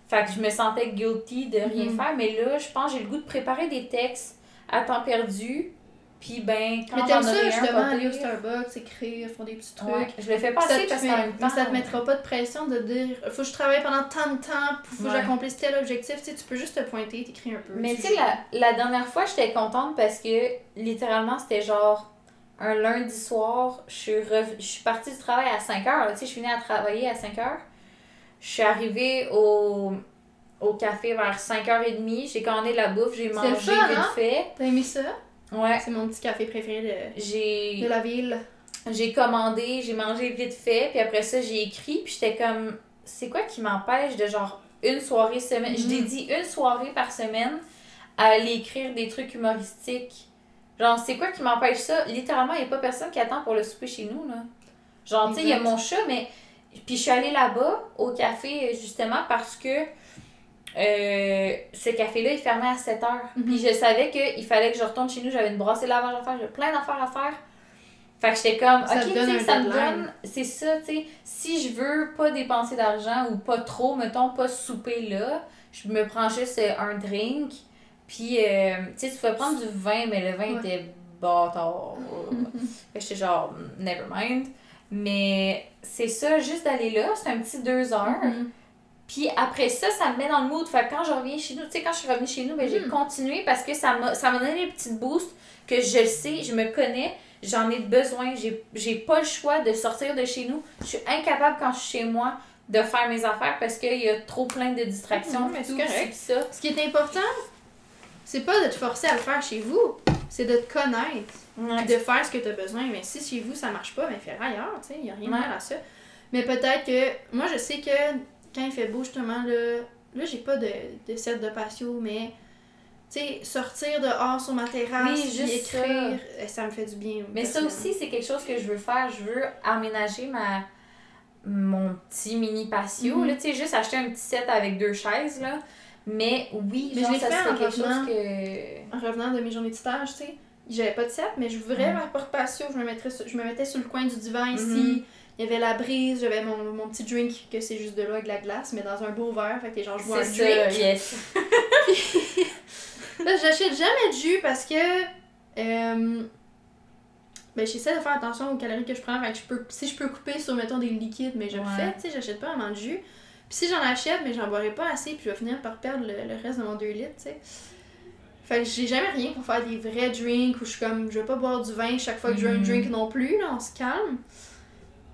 Fait que je me sentais guilty de rien Mhm. faire. Mais là, je pense que j'ai le goût de préparer des textes à temps perdu. Puis ben, quand Mais t'aimes ça, justement, aller au. Starbucks, écrire, faire des petits trucs. Ouais, je le fais pas assez parce met- qu'en même mais temps. ça te mettra pas de pression de dire faut que je travaille pendant tant de temps, faut que Ouais. j'accomplisse tel objectif. Tu sais, tu peux juste te pointer, t'écris un peu. Mais tu sais, la, la dernière fois, j'étais contente parce que littéralement, c'était genre un lundi soir. Je suis, rev- je suis partie du travail à 5 heures. Tu sais, je finis à travailler à 5 heures. Je suis arrivée au, au café vers 5h30. J'ai commandé de la bouffe, j'ai mangé vite hein? fait. T'as aimé ça? Ouais. C'est mon petit café préféré de, de la ville. j'ai commandé, j'ai mangé vite fait. Puis après ça, j'ai écrit. Puis j'étais comme, c'est quoi qui m'empêche de genre une soirée semaine? Je dédie une soirée par semaine à aller écrire des trucs humoristiques. Genre, c'est quoi qui m'empêche ça? Littéralement, il n'y a pas personne qui attend pour le souper chez nous, là. Genre, tu sais, il y a mon chat, mais. Puis je suis allée là-bas, au café, justement, parce que euh, ce café-là, il fermait à 7 heures. Mhm. Puis je savais qu'il fallait que je retourne chez nous. J'avais une brassée de lavage à faire, j'avais plein d'affaires à faire. Fait que j'étais comme, Ça ok, tu sais, ça me donne. C'est ça, tu sais. Si je veux pas dépenser d'argent ou pas trop, mettons, pas souper là, je me prends juste euh, un drink. Puis, euh, tu sais, tu pouvais prendre du vin, mais le vin Ouais. était bâtard. *laughs* fait que j'étais genre, never mind. Mais c'est ça, juste d'aller là, c'est un petit deux heures. Mhm. Puis après ça, ça me met dans le mood. Fait que quand je reviens chez nous, tu sais, quand je suis revenue chez nous, ben, j'ai Mhm. continué parce que ça m'a ça m'a donné des petites boosts que je le sais, je me connais, j'en ai besoin. J'ai j'ai pas le choix de sortir de chez nous. Je suis incapable quand je suis chez moi de faire mes affaires parce qu'il y a trop plein de distractions. Mhm, mais tout, correct. ça. Ce qui est important, c'est pas de te forcer à le faire chez vous, c'est de te connaître. Ouais. Puis de faire ce que tu as besoin. Mais si chez vous ça marche pas, ben fais ailleurs, tu sais, y a rien de mal à ça. Mais peut-être que moi je sais que quand il fait beau justement là, là j'ai pas de, de set de patio, mais tu sais, sortir dehors sur ma terrasse, Oui, juste écrire, euh, ça. me fait du bien. Mais ça aussi, c'est quelque chose que je veux faire. Je veux aménager ma mon petit mini patio. Mhm. là, tu sais, juste acheter un petit set avec deux chaises, là. Mais oui, Mais genre, je l'ai ça fait en quelque chose revenant. que... En revenant de mes journées de stage, tu sais, j'avais pas de set, mais je j'ouvrais Ouais. ma porte patio, je me, mettrais sur- je me mettais sur le coin du divan ici. Mhm. Il y avait la brise, j'avais mon, mon petit drink, que c'est juste de l'eau avec de la glace, mais dans un beau verre, fait que genre je bois un drink. ça, yes. *laughs* Là, j'achète jamais de jus parce que. Euh, ben, j'essaie de faire attention aux calories que je prends. Fait que je peux, si je peux couper sur, mettons, des liquides, mais je le Ouais. fais, tu sais, j'achète pas vraiment de jus. Puis si j'en achète, mais j'en boirai pas assez, puis je vais finir par perdre le, le reste de mon 2 litres, tu sais. Fait que j'ai jamais rien pour faire des vrais drinks où je suis comme, je vais pas boire du vin chaque fois que je veux un Mhm. drink non plus, là, on se calme.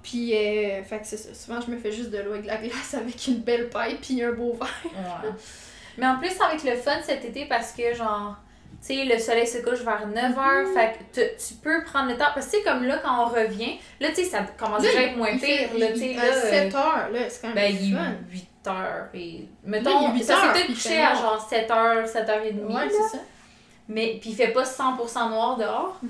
Puis, euh, fait que c'est ça. Souvent, je me fais juste de l'eau avec de la glace avec une belle paille puis un beau verre. Ouais. *laughs* Mais en plus, ça va être le fun cet été parce que, genre, Tu sais, le soleil se couche vers 9h, fait que tu- tu peux prendre le temps. Parce que c'est comme là, quand on revient, là, tu sais, ça commence déjà à être moins pire, là, tu sais, il- là. à euh, 7 heures, là, c'est quand même ben, il est 8 heures. Et... il Mettons, est 8 ça s'est peut-être couché à genre 7 h, 7 h 30. Ouais, c'est ça. Mais, puis il fait pas 100% noir dehors.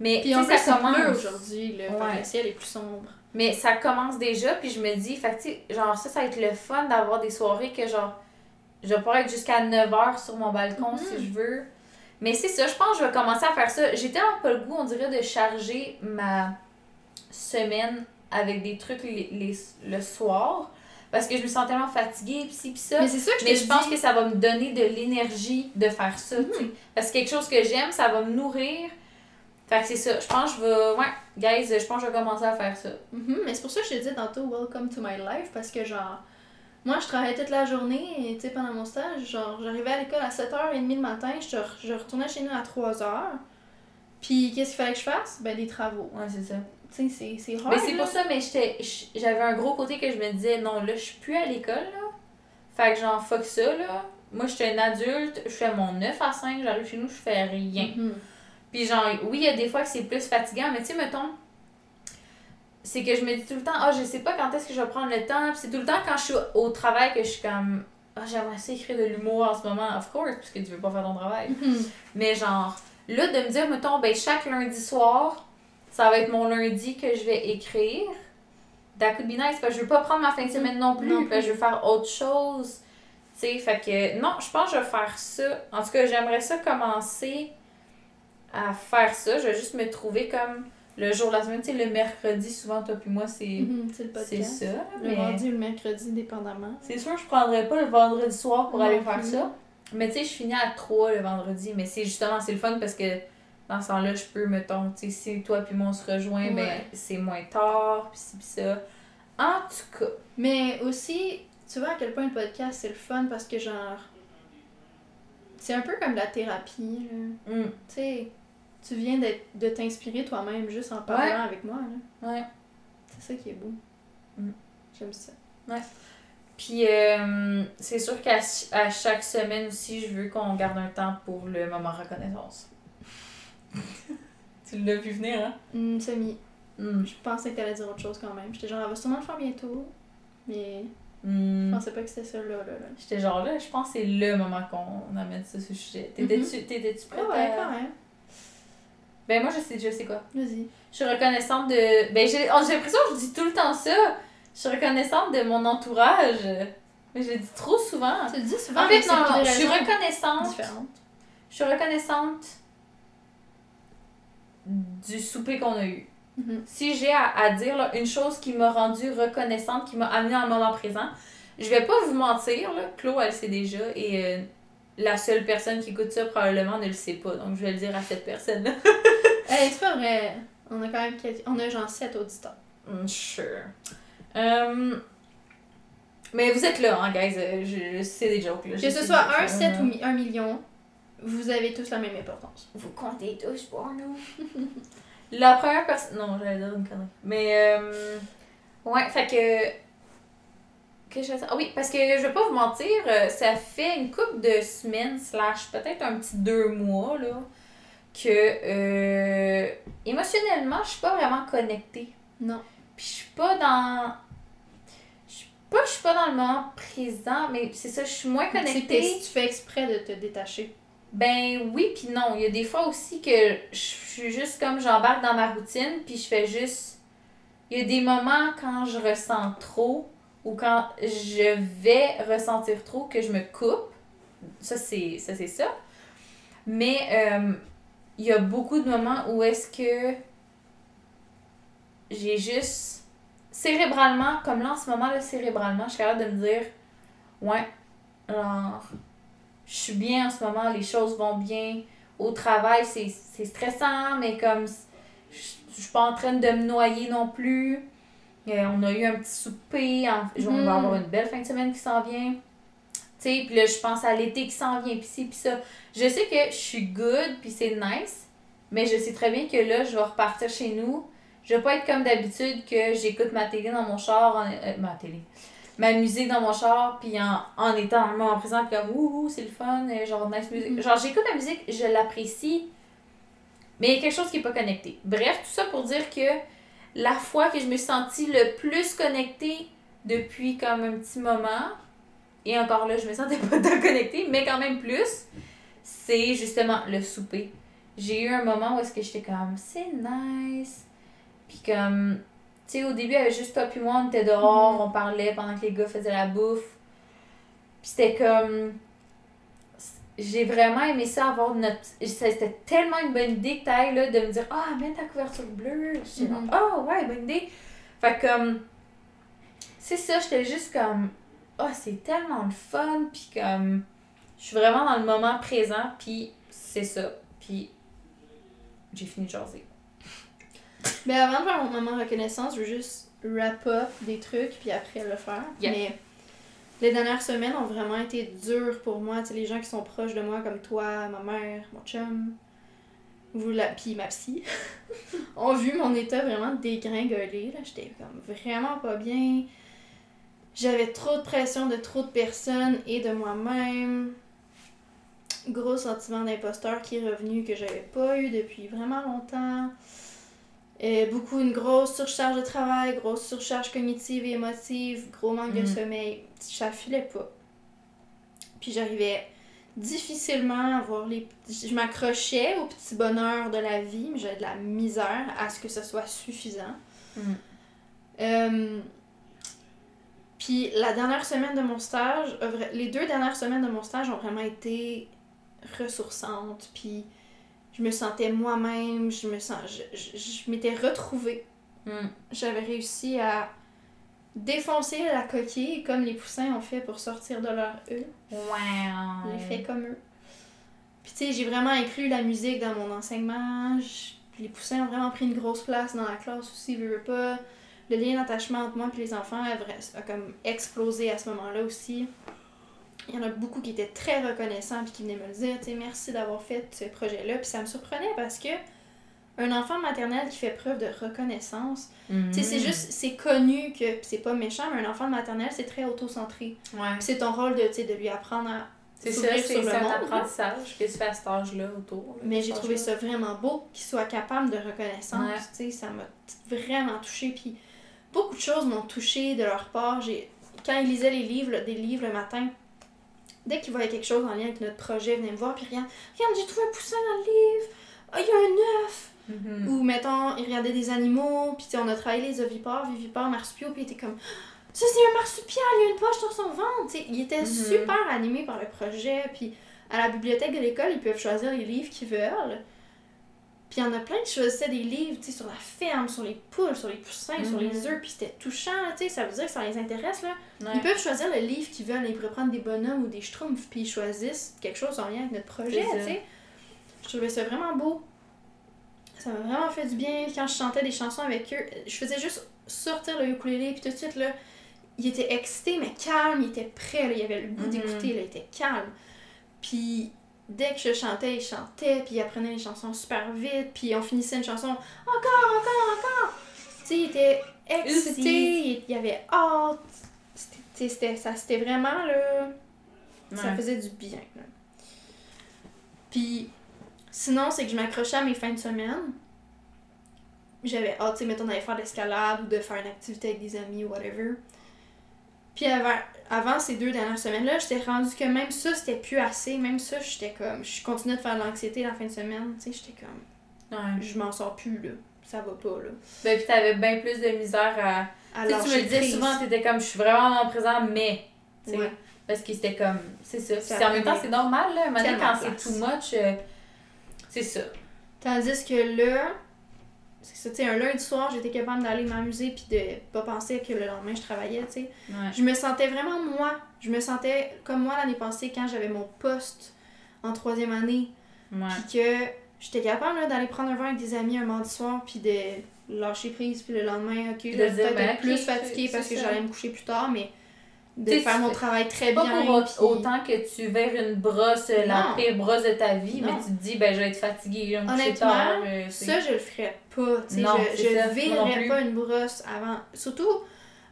Mais, Puis tu sais, plus, ça commence. aujourd'hui. Fait Ouais. Le ciel est plus sombre. Mais ça commence déjà, puis je me dis, fait que, genre, ça, ça va être le fun d'avoir des soirées que, genre, je vais pouvoir être jusqu'à 9h sur mon balcon Mhm. si je veux. Mais c'est ça, je pense que je vais commencer à faire ça. J'ai tellement pas le goût, on dirait, de charger ma semaine avec des trucs les, les- le soir. Parce que je me sens tellement fatiguée, pis ci, pis ça. Mais c'est ça que je Mais je pense que ça va me donner de l'énergie de faire ça, tu sais. Parce que quelque chose que j'aime, ça va me nourrir. Fait que c'est ça. Je pense que je vais. Ouais, guys, je pense que je vais commencer à faire ça. Mhm, mais c'est pour ça que je te disais tantôt Welcome to my life parce que genre moi je travaillais toute la journée et tu sais pendant mon stage, genre j'arrivais à l'école à 7h30 le matin, je, re- je retournais chez nous à 3h. Puis qu'est-ce qu'il fallait que je fasse? Ben des travaux. Ouais, c'est ça. Tu sais c'est hard. Mais c'est pour ça, mais j'étais j'avais un gros côté que je me disais, non, là, je suis plus à l'école, là. Fait que genre, fuck ça, là. Moi, je suis une adulte, je fais mon 9 à 5, j'arrive chez nous, je fais rien. Mhm. Puis genre, oui, il y a des fois que c'est plus fatigant, mais tu sais, mettons, c'est que je me dis tout le temps, ah, je sais pas quand est-ce que je vais prendre le temps. Puis c'est tout le temps quand je suis au travail que je suis comme, ah, j'aimerais ça écrire de l'humour en ce moment, of course, parce que tu veux pas faire ton travail. Mhm. Mais genre, là, de me dire, mettons, ben, chaque lundi soir, ça va être mon lundi que je vais écrire. That could be nice, parce que je veux pas prendre ma fin de semaine non plus, Non plus. parce que je veux faire autre chose. Tu sais, fait que, non, je pense que je vais faire ça. En tout cas, j'aimerais ça commencer à faire ça. Je vais juste me trouver comme le jour de la semaine. Tu sais, le mercredi, souvent, toi puis moi, c'est C'est le c'est ça. Le mais- mardi ou le mercredi, dépendamment. c'est sûr, je prendrais pas le vendredi soir pour Non aller faire ça. Mais tu sais, je finis à 3 le vendredi. Mais c'est justement, c'est le fun parce que dans ce temps-là, je peux, mettons, tu sais, si toi puis moi on se rejoint, ben Ouais. c'est moins tard, pis ci pis ça. En tout cas, Mais aussi, tu vois à quel point le podcast c'est le fun parce que genre. C'est un peu comme la thérapie, là. hum, Tu sais, tu viens de t'inspirer toi-même juste en parlant Ouais. avec moi, là. ouais. C'est ça qui est beau. Mm. J'aime ça. Puis euh, c'est sûr qu'à à chaque semaine aussi, je veux qu'on garde un temps pour le moment reconnaissance. *laughs* tu l'as vu venir, hein? Hum, semi. Hum, Je pensais que t'allais dire autre chose quand même. J'étais genre, elle va sûrement le faire bientôt. Mais je hum. pensais pas que c'était ça, là, là, là. J'étais genre là, je pense que c'est le moment qu'on amène ça, ce sujet. T'étais-tu Ah prête ouais, à- quand même. Ben moi, je sais, je sais quoi. Vas-y. Je suis reconnaissante de. Ben j'ai oh, l'impression que je dis tout le temps ça. Je suis reconnaissante de mon entourage. Mais je le dis trop souvent. Tu le dis souvent, En fait, non, je suis reconnaissante. Je suis reconnaissante du souper qu'on a eu. Mhm. Si j'ai à, à dire là, une chose qui m'a rendue reconnaissante, qui m'a amenée dans le moment présent, je vais pas vous mentir, là, Chlo, elle le sait déjà, et euh, la seule personne qui écoute ça probablement ne le sait pas, donc je vais le dire à cette personne-là. *laughs* Hey, c'est pas vrai? On a quand même quelques... On a genre 7 auditeurs. Mm, Sure. Euh, mais vous êtes là, hein, guys. euh, Je, je sais des jokes. Là. Je Que ce soit des 1, jokes, 7 là. ou mi- 1 million, vous avez tous la même importance. Vous comptez tous pour nous. *laughs* La première personne. Non, j'allais dire une connerie. Mais. Euh... Ouais, fait que. Que je... Ah oui, parce que je vais pas vous mentir, euh, ça fait une couple de semaines, slash peut-être un petit deux mois, là, que euh, émotionnellement, je suis pas vraiment connectée. Non. Puis je suis pas dans. Je suis pas, je suis pas dans le moment présent, mais c'est ça, je suis moins connectée. tu fais exprès de te détacher. Ben oui, puis non. Il y a des fois aussi que je suis juste comme j'embarque dans ma routine, puis je fais juste. Il y a des moments quand je ressens trop ou quand je vais ressentir trop que je me coupe. Ça, c'est ça. C'est ça. Mais euh, il y a beaucoup de moments où est-ce que j'ai juste cérébralement, comme là en ce moment, là, cérébralement, je suis capable de me dire Ouais, genre, je suis bien en ce moment, les choses vont bien. Au travail, c'est stressant, mais comme je suis pas en train de me noyer non plus. Euh, on a eu un petit souper, en- on va avoir une belle fin de semaine qui s'en vient. Tu sais, puis là, je pense à l'été qui s'en vient, puis ci, puis ça. Je sais que je suis good, puis c'est nice, mais je sais très bien que là, je vais repartir chez nous. Je vais pas être comme d'habitude que j'écoute ma télé dans mon char, en- euh, ma télé, ma musique dans mon char, puis en, en étant moment présent, comme ouh, c'est le fun, euh, genre nice music. Mhm. Genre, j'écoute la musique, je l'apprécie, mais il y a quelque chose qui est pas connecté. Bref, tout ça pour dire que la fois que je me suis sentie le plus connectée depuis comme un petit moment, et encore là, je me sentais *laughs* pas tant connectée, mais quand même plus, c'est justement le souper. J'ai eu un moment où est-ce que j'étais comme, c'est nice. Puis comme, tu sais, au début, avait juste toi puis moi, on était dehors, on parlait pendant que les gars faisaient la bouffe. Puis c'était comme, j'ai vraiment aimé ça avoir notre. C'était tellement une bonne idée que t'ailles là de me dire Ah, mets ta couverture bleue. Comme Ah, ouais, bonne idée. Fait que comme. C'est ça, j'étais juste comme Ah, c'est tellement le fun. Puis comme. Je suis vraiment dans le moment présent. Puis c'est ça. Puis j'ai fini de jaser. *laughs* Mais avant de faire mon moment reconnaissance, je veux juste wrap up des trucs, puis après le faire. Yeah. Mais les dernières semaines ont vraiment été dures pour moi. Tu sais, les gens qui sont proches de moi, comme toi, ma mère, mon chum, vous la... puis ma psy, *laughs* ont vu mon état vraiment dégringoler. J'étais comme vraiment pas bien. J'avais trop de pression de trop de personnes et de moi-même. Gros sentiment d'imposteur qui est revenu que j'avais pas eu depuis vraiment longtemps. Euh, beaucoup une grosse surcharge de travail, grosse surcharge cognitive et émotive, gros manque de Mhm. sommeil. Ça filait pas. Puis j'arrivais difficilement à voir les. Je m'accrochais au petit bonheur de la vie, mais j'avais de la misère à ce que ce soit suffisant. Euh, Puis la dernière semaine de mon stage, vra- les deux dernières semaines de mon stage ont vraiment été ressourçantes. Puis je me sentais moi-même, je me sens, je, je- je m'étais retrouvée. Mhm. J'avais réussi à défoncer la coquille comme les poussins ont fait pour sortir de leur œuf. Wow. J'ai fait comme eux. Puis tu sais, j'ai vraiment inclus la musique dans mon enseignement. Je- Les poussins ont vraiment pris une grosse place dans la classe aussi, veux, veux pas. Le lien d'attachement entre moi et les enfants a, a comme explosé à ce moment-là aussi. Il y en a beaucoup qui étaient très reconnaissants puis qui venaient me le dire, tu sais, merci d'avoir fait ce projet-là. Puis ça me surprenait parce que un enfant maternel qui fait preuve de reconnaissance, Mhm. tu sais, c'est juste, c'est connu que, c'est pas méchant, mais un enfant de maternelle, c'est très auto-centré. Ouais. C'est ton rôle de, tu sais, de lui apprendre à C'est ça, c'est un monde, apprentissage que tu fais à cet âge-là autour. Mais j'ai trouvé ça vraiment beau qu'il soit capable de reconnaissance. Ouais. Tu sais, ça m'a vraiment touchée. Puis beaucoup de choses m'ont touchée de leur part. Quand ils lisaient les livres, des livres le matin, dès qu'ils voyaient quelque chose en lien avec notre projet, ils venaient me voir. Puis regarde, regarde j'ai trouvé un poussin dans le livre. Ah, il y a un œuf. Mhm. Ou mettons, ils regardaient des animaux. Puis on a travaillé les ovipares, vivipares, marsupiaux. Puis ils étaient comme. Ça, c'est un marsupial, il y a une poche dans son ventre. Tu sais, ils étaient Mhm. super animés par le projet. Puis à la bibliothèque de l'école, ils peuvent choisir les livres qu'ils veulent. Puis il y en a plein qui choisissaient des livres, tu sais, sur la ferme, sur les poules, sur les poussins, sur Mhm. les œufs, puis c'était touchant, tu sais, ça veut dire que ça les intéresse, là. Ouais. Ils peuvent choisir le livre qu'ils veulent, ils pourraient prendre des bonhommes ou des schtroumpfs, puis ils choisissent quelque chose en lien avec notre projet, tu sais. Je trouvais ça vraiment beau. Ça m'a vraiment fait du bien quand je chantais des chansons avec eux. Je faisais juste sortir le ukulélé, puis tout de suite, là, il était excité, mais calme, il était prêt, là, il avait le goût Mhm. d'écouter, là, il était calme. Puis dès que je chantais, il chantait, puis il apprenait les chansons super vite, puis on finissait une chanson encore, encore, encore. Tu sais, il était excité, il, il avait hâte. C'était- tu sais, C'était, ça, c'était vraiment là. Ça faisait du bien. là. Puis sinon, c'est que je m'accrochais à mes fins de semaine. J'avais hâte, tu sais, mettons, d'aller faire de l'escalade ou de faire une activité avec des amis ou whatever. Puis avant, avant ces deux dernières semaines-là, j'étais rendue que même ça, c'était plus assez. Même ça, j'étais comme. Je continuais de faire de l'anxiété la fin de semaine. Tu sais, j'étais comme. Ouais. Je m'en sors plus, là. Ça va pas, là. Ben, puis t'avais bien plus de misère à. À Tu me le disais souvent, t'étais comme, je suis vraiment dans le présent, mais. tu sais, Ouais. Parce que c'était comme. C'est ça. Ça en même temps, c'est normal, là. Maintenant, quand c'est too much, euh, c'est ça. Tandis que là, c'est ça, tu sais, un lundi soir, j'étais capable d'aller m'amuser puis de pas penser que le lendemain je travaillais, tu sais. Ouais. Je me sentais vraiment moi. Je me sentais comme moi l'année passée quand j'avais mon poste en troisième année. Puis que j'étais capable d'aller prendre un verre avec des amis un mardi soir puis de lâcher prise puis le lendemain, ok, De là, dire, peut-être ben, être plus fatiguée parce que j'allais me coucher plus tard, mais de faire mon travail très Pas bien. pour au- puis- autant que tu vers une brosse, euh, la Non. pire brosse de ta vie, Non. mais tu te dis, ben, je vais être fatiguée, je vais me coucher Honnêtement, tard. euh, Ça, je le ferais pas. Non, je non verrais pas une brosse avant. Surtout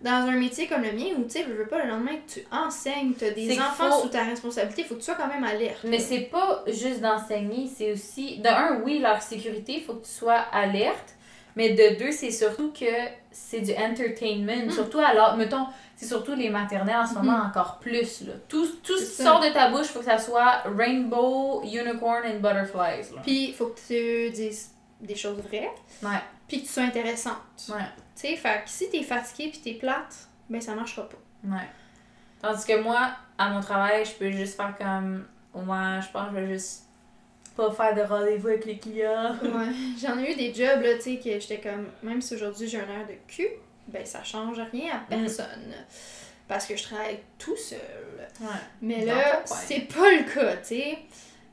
dans un métier comme le mien où tu sais, je veux pas le lendemain que tu enseignes, tu as des enfants faut- sous ta responsabilité, il faut que tu sois quand même alerte. Mais c'est pas juste d'enseigner, c'est aussi. De un, oui, leur sécurité, il faut que tu sois alerte. Mais de deux, c'est surtout que c'est du entertainment. Mm. Surtout alors, mettons, c'est surtout les maternelles en ce moment Mhm. encore plus. Là. Tout, tout ce qui sort de ta bouche, il faut que ça soit rainbow, unicorn and butterflies. Puis il faut que tu dises des choses vraies, Ouais, puis que tu sois intéressante. ouais, Tu sais, fait que si t'es fatigué puis t'es plate, ben ça marchera pas. ouais. Tandis que moi, à mon travail, je peux juste faire comme. Ouais, je pense que je vais juste pas faire de rendez-vous avec les clients. Ouais, j'en ai eu des jobs là, tu sais, que j'étais comme, même si aujourd'hui j'ai un air de cul, ben ça change rien à personne. Parce que je travaille tout seul. Ouais. Mais Dans là, c'est pas le cas, tu sais.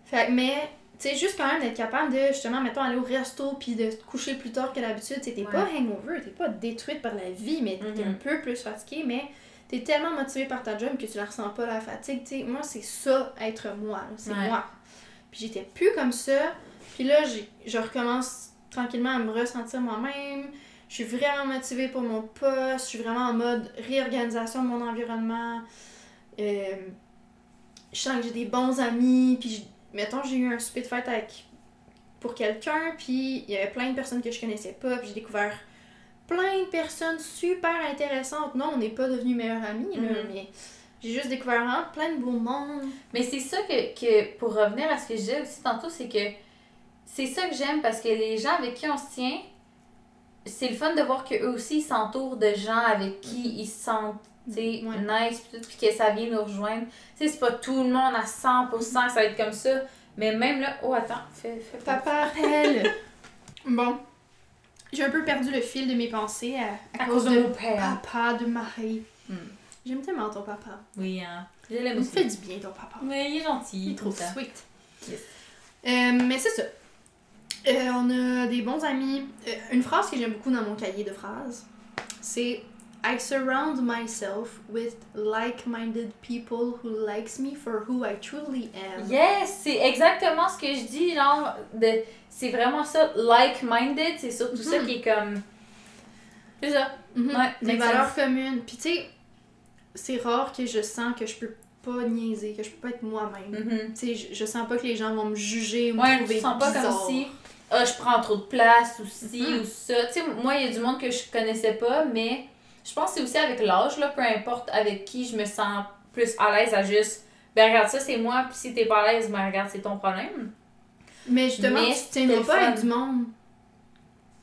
Fait mais, tu sais, juste quand même d'être capable de, justement, mettons, aller au resto puis de te coucher plus tard que d'habitude. Tu t'es Ouais. pas hangover, t'es pas détruite par la vie, mais t'es Mhm. un peu plus fatiguée, mais t'es tellement motivée par ta job que tu la ressens pas, la fatigue. Tu sais, moi, c'est ça, être moi, c'est Ouais. moi. Puis j'étais plus comme ça. Puis là, je recommence tranquillement à me ressentir moi-même. Je suis vraiment motivée pour mon poste. Je suis vraiment en mode réorganisation de mon environnement. Euh, je sens que j'ai des bons amis. Puis, je- mettons, j'ai eu un souper de fête avec, pour quelqu'un. Puis, il y avait plein de personnes que je connaissais pas. Puis, j'ai découvert plein de personnes super intéressantes. Non, on n'est pas devenus meilleurs amis, là, Mhm. mais j'ai juste découvert vraiment plein de beaux mondes. Mais c'est ça que, que, pour revenir à ce que je disais aussi tantôt, c'est que c'est ça que j'aime parce que les gens avec qui on se tient, c'est le fun de voir qu'eux aussi ils s'entourent de gens avec qui ils se sentent tu sais, Ouais. nice puis tout, puis que ça vient nous rejoindre. Tu sais, c'est pas tout le monde à 100% que ça va être comme ça, mais même là, oh attends, fais, fais pas. Papa appelle. *laughs* bon. J'ai un peu perdu le fil de mes pensées à, à À cause, de mon père. papa, de Marie. Hmm. J'aime tellement ton papa. Oui, hein. Je l'aime Il me aussi. fait du bien ton papa. Mais il est gentil. Il est trop ça. sweet. Yes. Euh, mais c'est ça. Euh, on a des bons amis. Euh, une phrase que j'aime beaucoup dans mon cahier de phrases, c'est I surround myself with like-minded people who likes me for who I truly am. Yes, c'est exactement ce que je dis, genre, de, c'est vraiment ça, like-minded, c'est surtout ça Mhm. qui est comme, c'est ça. Mhm. Ouais, des valeurs communes. Puis tu sais, c'est rare que je sens que je peux pas niaiser, que je peux pas être moi-même. Mhm. Tu sais, je, je sens pas que les gens vont me juger ou me trouver je sens pas bizarre. comme si, ah, je prends trop de place, ou ci, Mhm. ou ça. Tu sais, moi, il y a du monde que je connaissais pas, mais je pense que c'est aussi avec l'âge, là, peu importe avec qui je me sens plus à l'aise à juste, ben regarde, ça c'est moi, puis si t'es pas à l'aise, ben regarde, c'est ton problème. Mais justement, Mais tu tiendras pas avec du monde.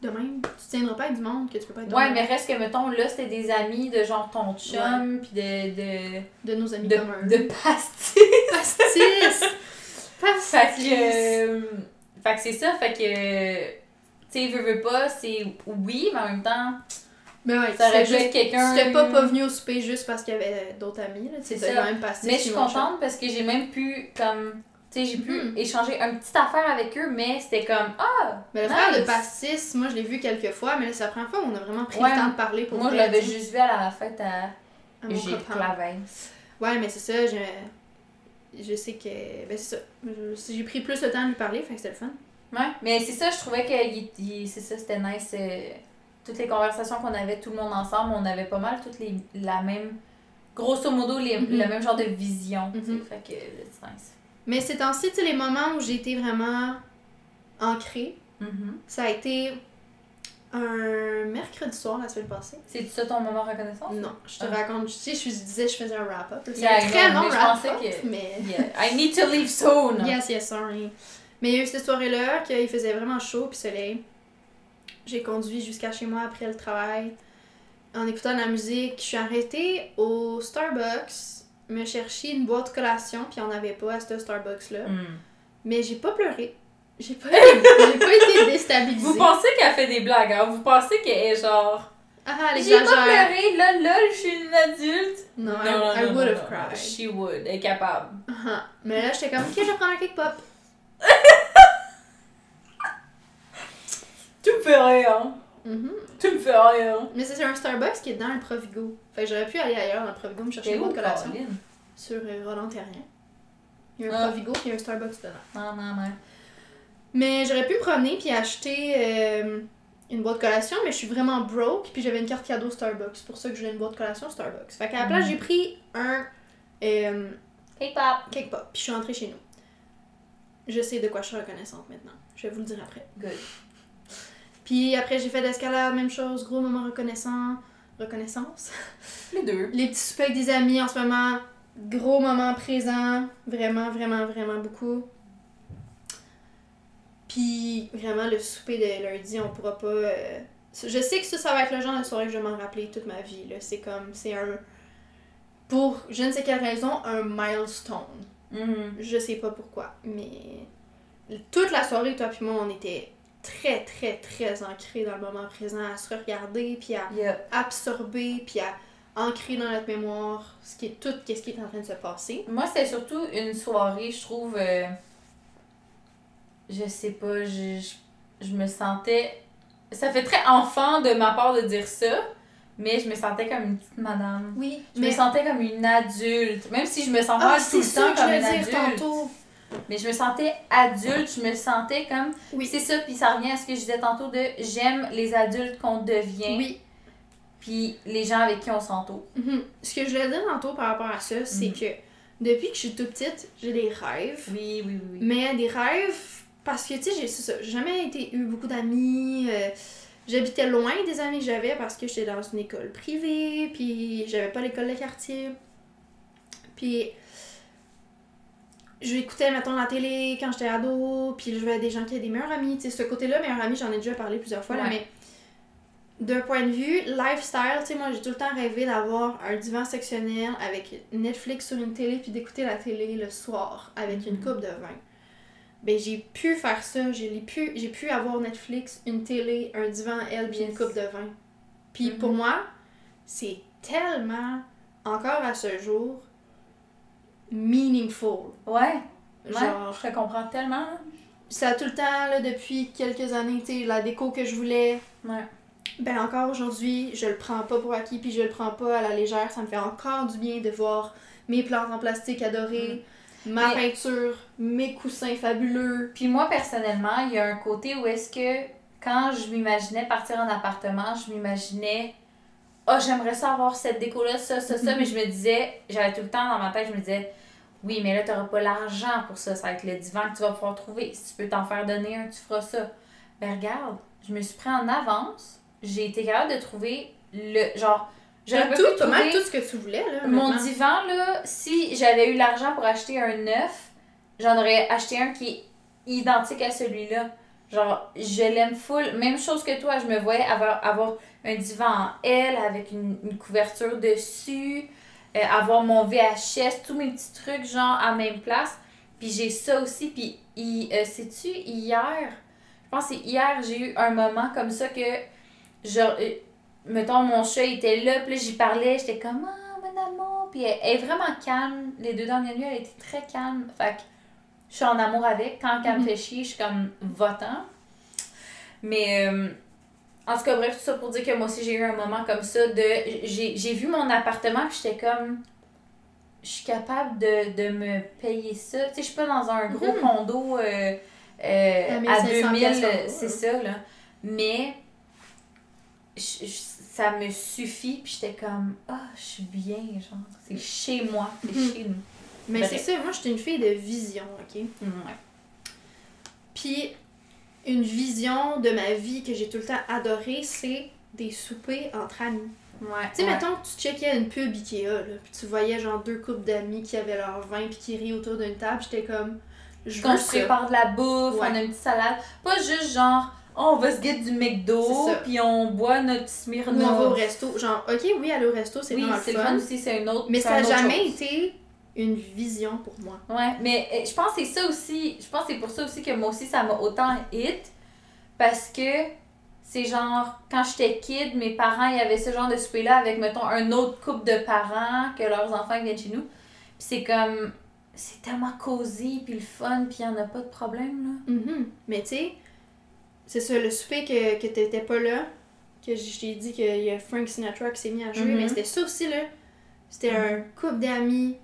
De même. Tu tiendras pas avec du monde que tu peux pas être Ouais, mais reste que, mettons, là, c'était des amis de genre ton chum, puis de, de, De nos amis de, communs. de pastis. pastis! Pastis! *laughs* Fait que, euh, fait que c'est ça, fait que, tu sais, veux, veux pas, c'est oui, mais en même temps, Mais ouais, ça aurait juste- quelqu'un. tu serais pas pas venu au souper juste parce qu'il y avait d'autres amis. là. C'est quand même pastis. Mais je suis contente parce que j'ai même pu, comme, sais, j'ai pu Mhm. échanger une petite affaire avec eux, mais c'était comme, ah, Mais le frère de pastis, moi je l'ai vu quelques fois, mais là c'est la première fois où on a vraiment pris Ouais, le temps de parler pour moi je l'avais juste vu à la fête à à mon. Ouais, mais c'est ça, je, je sais que. Ben c'est ça. J'ai pris plus le temps de lui parler, fait que c'était le fun. Ouais, mais c'est ça, je trouvais que il- c'est ça, c'était nice. euh, toutes les conversations qu'on avait, tout le monde ensemble, on avait pas mal toutes les, la même, grosso modo, les, Mhm. le même genre de vision. Mhm. Fait que c'est nice. Mais ces temps-ci, tu sais, les moments où j'ai été vraiment ancrée, Mhm. ça a été un mercredi soir la semaine passée. C'est ça ton moment reconnaissance? Non, je te Ah. raconte, tu sais, je disais je faisais un wrap-up. C'est Yeah, un très know, long wrap-up, pensais que- mais... *laughs* Yeah. I need to leave soon! Yes, yes, sorry. Mais il y a eu cette soirée-là qu'il faisait vraiment chaud puis soleil. J'ai conduit jusqu'à chez moi après le travail en écoutant de la musique. Je suis arrêtée au Starbucks me chercher une boîte de collation puis on avait pas à ce Starbucks-là. Hmm. Mais j'ai pas pleuré. J'ai pas, *laughs* j'ai pas été déstabilisée. Vous pensez qu'elle fait des blagues, hein? Vous pensez qu'elle est genre. Ah, J'ai pas pleuré, là, lol, je suis une adulte. Non, I, I would have cried. She would, elle est capable. Ah, Mais là, j'étais comme, ok, je vais prendre un cake pop. Tu me fais rien. Mhm. Tu me fais rien. Mais c'est un Starbucks qui est dans le Provigo. Fait que j'aurais pu aller ailleurs dans le Provigo me chercher une de collation. Caroline? sur euh, Roland Terrien. Il y a un Ah. Provigo a un Starbucks dedans. Non, non, non. Mais j'aurais pu me promener puis acheter euh, une boîte collation, mais je suis vraiment broke, puis j'avais une carte cadeau Starbucks. C'est pour ça que je voulais une boîte collation Starbucks. Fait qu'à la place, Mm. j'ai pris un euh, K-pop. cake pop, puis je suis rentrée chez nous. Je sais de quoi je suis reconnaissante maintenant. Je vais vous le dire après. Good. Puis après, j'ai fait de l'escalade, même chose, gros moment reconnaissant. Reconnaissance. *laughs* Les deux. Les petits soupers avec des amis en ce moment, gros moment présent. Vraiment, vraiment, vraiment beaucoup. Puis vraiment, le souper de lundi, on pourra pas. euh, Je sais que ça, ça va être le genre de soirée que je vais m'en rappeler toute ma vie. là. C'est comme. C'est un. Pour je ne sais quelle raison, un milestone. Mhm. Je sais pas pourquoi, mais toute la soirée, toi puis moi, on était très, très, très ancrés dans le moment présent, à se regarder, puis à Yep. absorber, puis à ancrer dans notre mémoire ce qui est tout, qu'est-ce qui est en train de se passer. Moi, c'était surtout une soirée, je trouve. euh, je sais pas, je, je, je me sentais. Ça fait très enfant de ma part de dire ça, mais je me sentais comme une petite madame. Oui, Je me sentais comme une adulte, même si je me sens pas Ah, tout c'est le temps comme une adulte. tantôt. Mais je me sentais adulte, je me sentais comme. Oui. C'est ça, puis ça revient à ce que je disais tantôt de j'aime les adultes qu'on devient, Oui. puis les gens avec qui on s'entoure. Mhm. Ce que je voulais dire tantôt par rapport à ça, c'est Mhm. que depuis que je suis toute petite, j'ai des rêves. Oui, oui, oui. Mais des rêves, parce que, tu sais, j'ai jamais été, eu beaucoup d'amis. euh, J'habitais loin des amis que j'avais parce que j'étais dans une école privée, puis j'avais pas l'école de quartier. Puis j'écoutais, mettons, la télé quand j'étais ado, puis je voyais des gens qui avaient des meilleurs amis. Tu sais, ce côté-là, meilleurs amis, j'en ai déjà parlé plusieurs fois, là, mais d'un point de vue lifestyle, tu sais, moi j'ai tout le temps rêvé d'avoir un divan sectionnel avec Netflix sur une télé, puis d'écouter la télé le soir avec une Mhm. coupe de vin. Ben j'ai pu faire ça, j'ai pu, j'ai pu avoir Netflix, une télé, un divan, elle, puis une coupe de vin. Puis pour moi, c'est tellement, encore à ce jour, meaningful. Ouais, ouais, Genre, je te comprends tellement. ça a tout le temps, là, depuis quelques années, tu sais, la déco que je voulais, Ouais. ben encore aujourd'hui, je le prends pas pour acquis puis je le prends pas à la légère. Ça me fait encore du bien de voir mes plantes en plastique adorées, ma Mais- peinture, mes coussins fabuleux. Puis moi, personnellement, il y a un côté où est-ce que quand je m'imaginais partir en appartement, je m'imaginais oh, j'aimerais ça avoir cette déco-là, ça, ça, ça, mais je me disais, j'avais tout le temps dans ma tête, je me disais, oui, mais là, tu n'auras pas l'argent pour ça, ça va être le divan que tu vas pouvoir trouver. Si tu peux t'en faire donner un, tu feras ça. Ben regarde, je me suis pris en avance, j'ai été capable de trouver le. Genre, j'aurais tout, mal trouver tout ce que tu voulais, là. mon divan, là, si j'avais eu l'argent pour acheter un neuf, j'en aurais acheté un qui est identique à celui-là. Genre, je l'aime full. Même chose que toi, je me voyais avoir, avoir un divan en L avec une, couverture dessus, euh, avoir mon VHS, tous mes petits trucs, genre, à même place. Puis j'ai ça aussi. Puis, euh, sais-tu, hier, je pense que hier, j'ai eu un moment comme ça que, genre, euh, mettons, mon chat était là, puis j'y parlais, j'étais comme, ah, mon amour. Puis elle, elle est vraiment calme. Les deux dernières nuits, elle était très calme. Fait que je suis en amour avec. Quand elle me Mhm. fait chier, je suis comme votant. Mais, euh, en tout cas, bref, tout ça pour dire que moi aussi, j'ai eu un moment comme ça de. J'ai vu mon appartement, puis j'étais comme. Je suis capable de, de me payer ça. Tu sais, je suis pas dans un gros Mhm. condo euh, euh, À à 1500 2000, piastres par euh, c'est ça, là. Mais je- je- ça me suffit, puis j'étais comme, ah, je suis bien, genre, c'est chez moi, c'est Mhm. chez nous. Mais Bref. c'est ça, moi j'étais une fille de vision, ok? Ouais. Puis une vision de ma vie que j'ai tout le temps adorée, c'est des soupers entre amis. Ouais. Tu sais, ouais. mettons que tu checkais une pub Ikea, là, puis tu voyais genre deux couples d'amis qui avaient leur vin puis qui rient autour d'une table, j'étais comme, je Quand je prépare de la bouffe, Ouais. on a une petite salade. Pas juste genre, oh, on va se guetter du McDo, puis on boit notre Smirnoff. On va au resto. Genre, ok, oui, aller au resto, c'est Oui, vraiment c'est le fun. aussi, c'est une autre Mais ça n'a jamais chose. été une vision pour moi. Ouais, mais euh, je pense que c'est ça aussi. Je pense que c'est pour ça aussi que moi aussi ça m'a autant hit. Parce que c'est genre, quand j'étais kid, mes parents, il y avait ce genre de souper-là avec, mettons, un autre couple de parents que leurs enfants viennent chez nous. Puis c'est comme, c'est tellement cosy, puis le fun, puis n'y en a pas de problème, là. Mhm. Mais tu sais, c'est ça, le souper que, que t'étais pas là, que je t'ai dit qu'il y a Frank Sinatra qui s'est mis à jouer, mais c'était ça aussi, là. C'était Mhm. un couple d'amis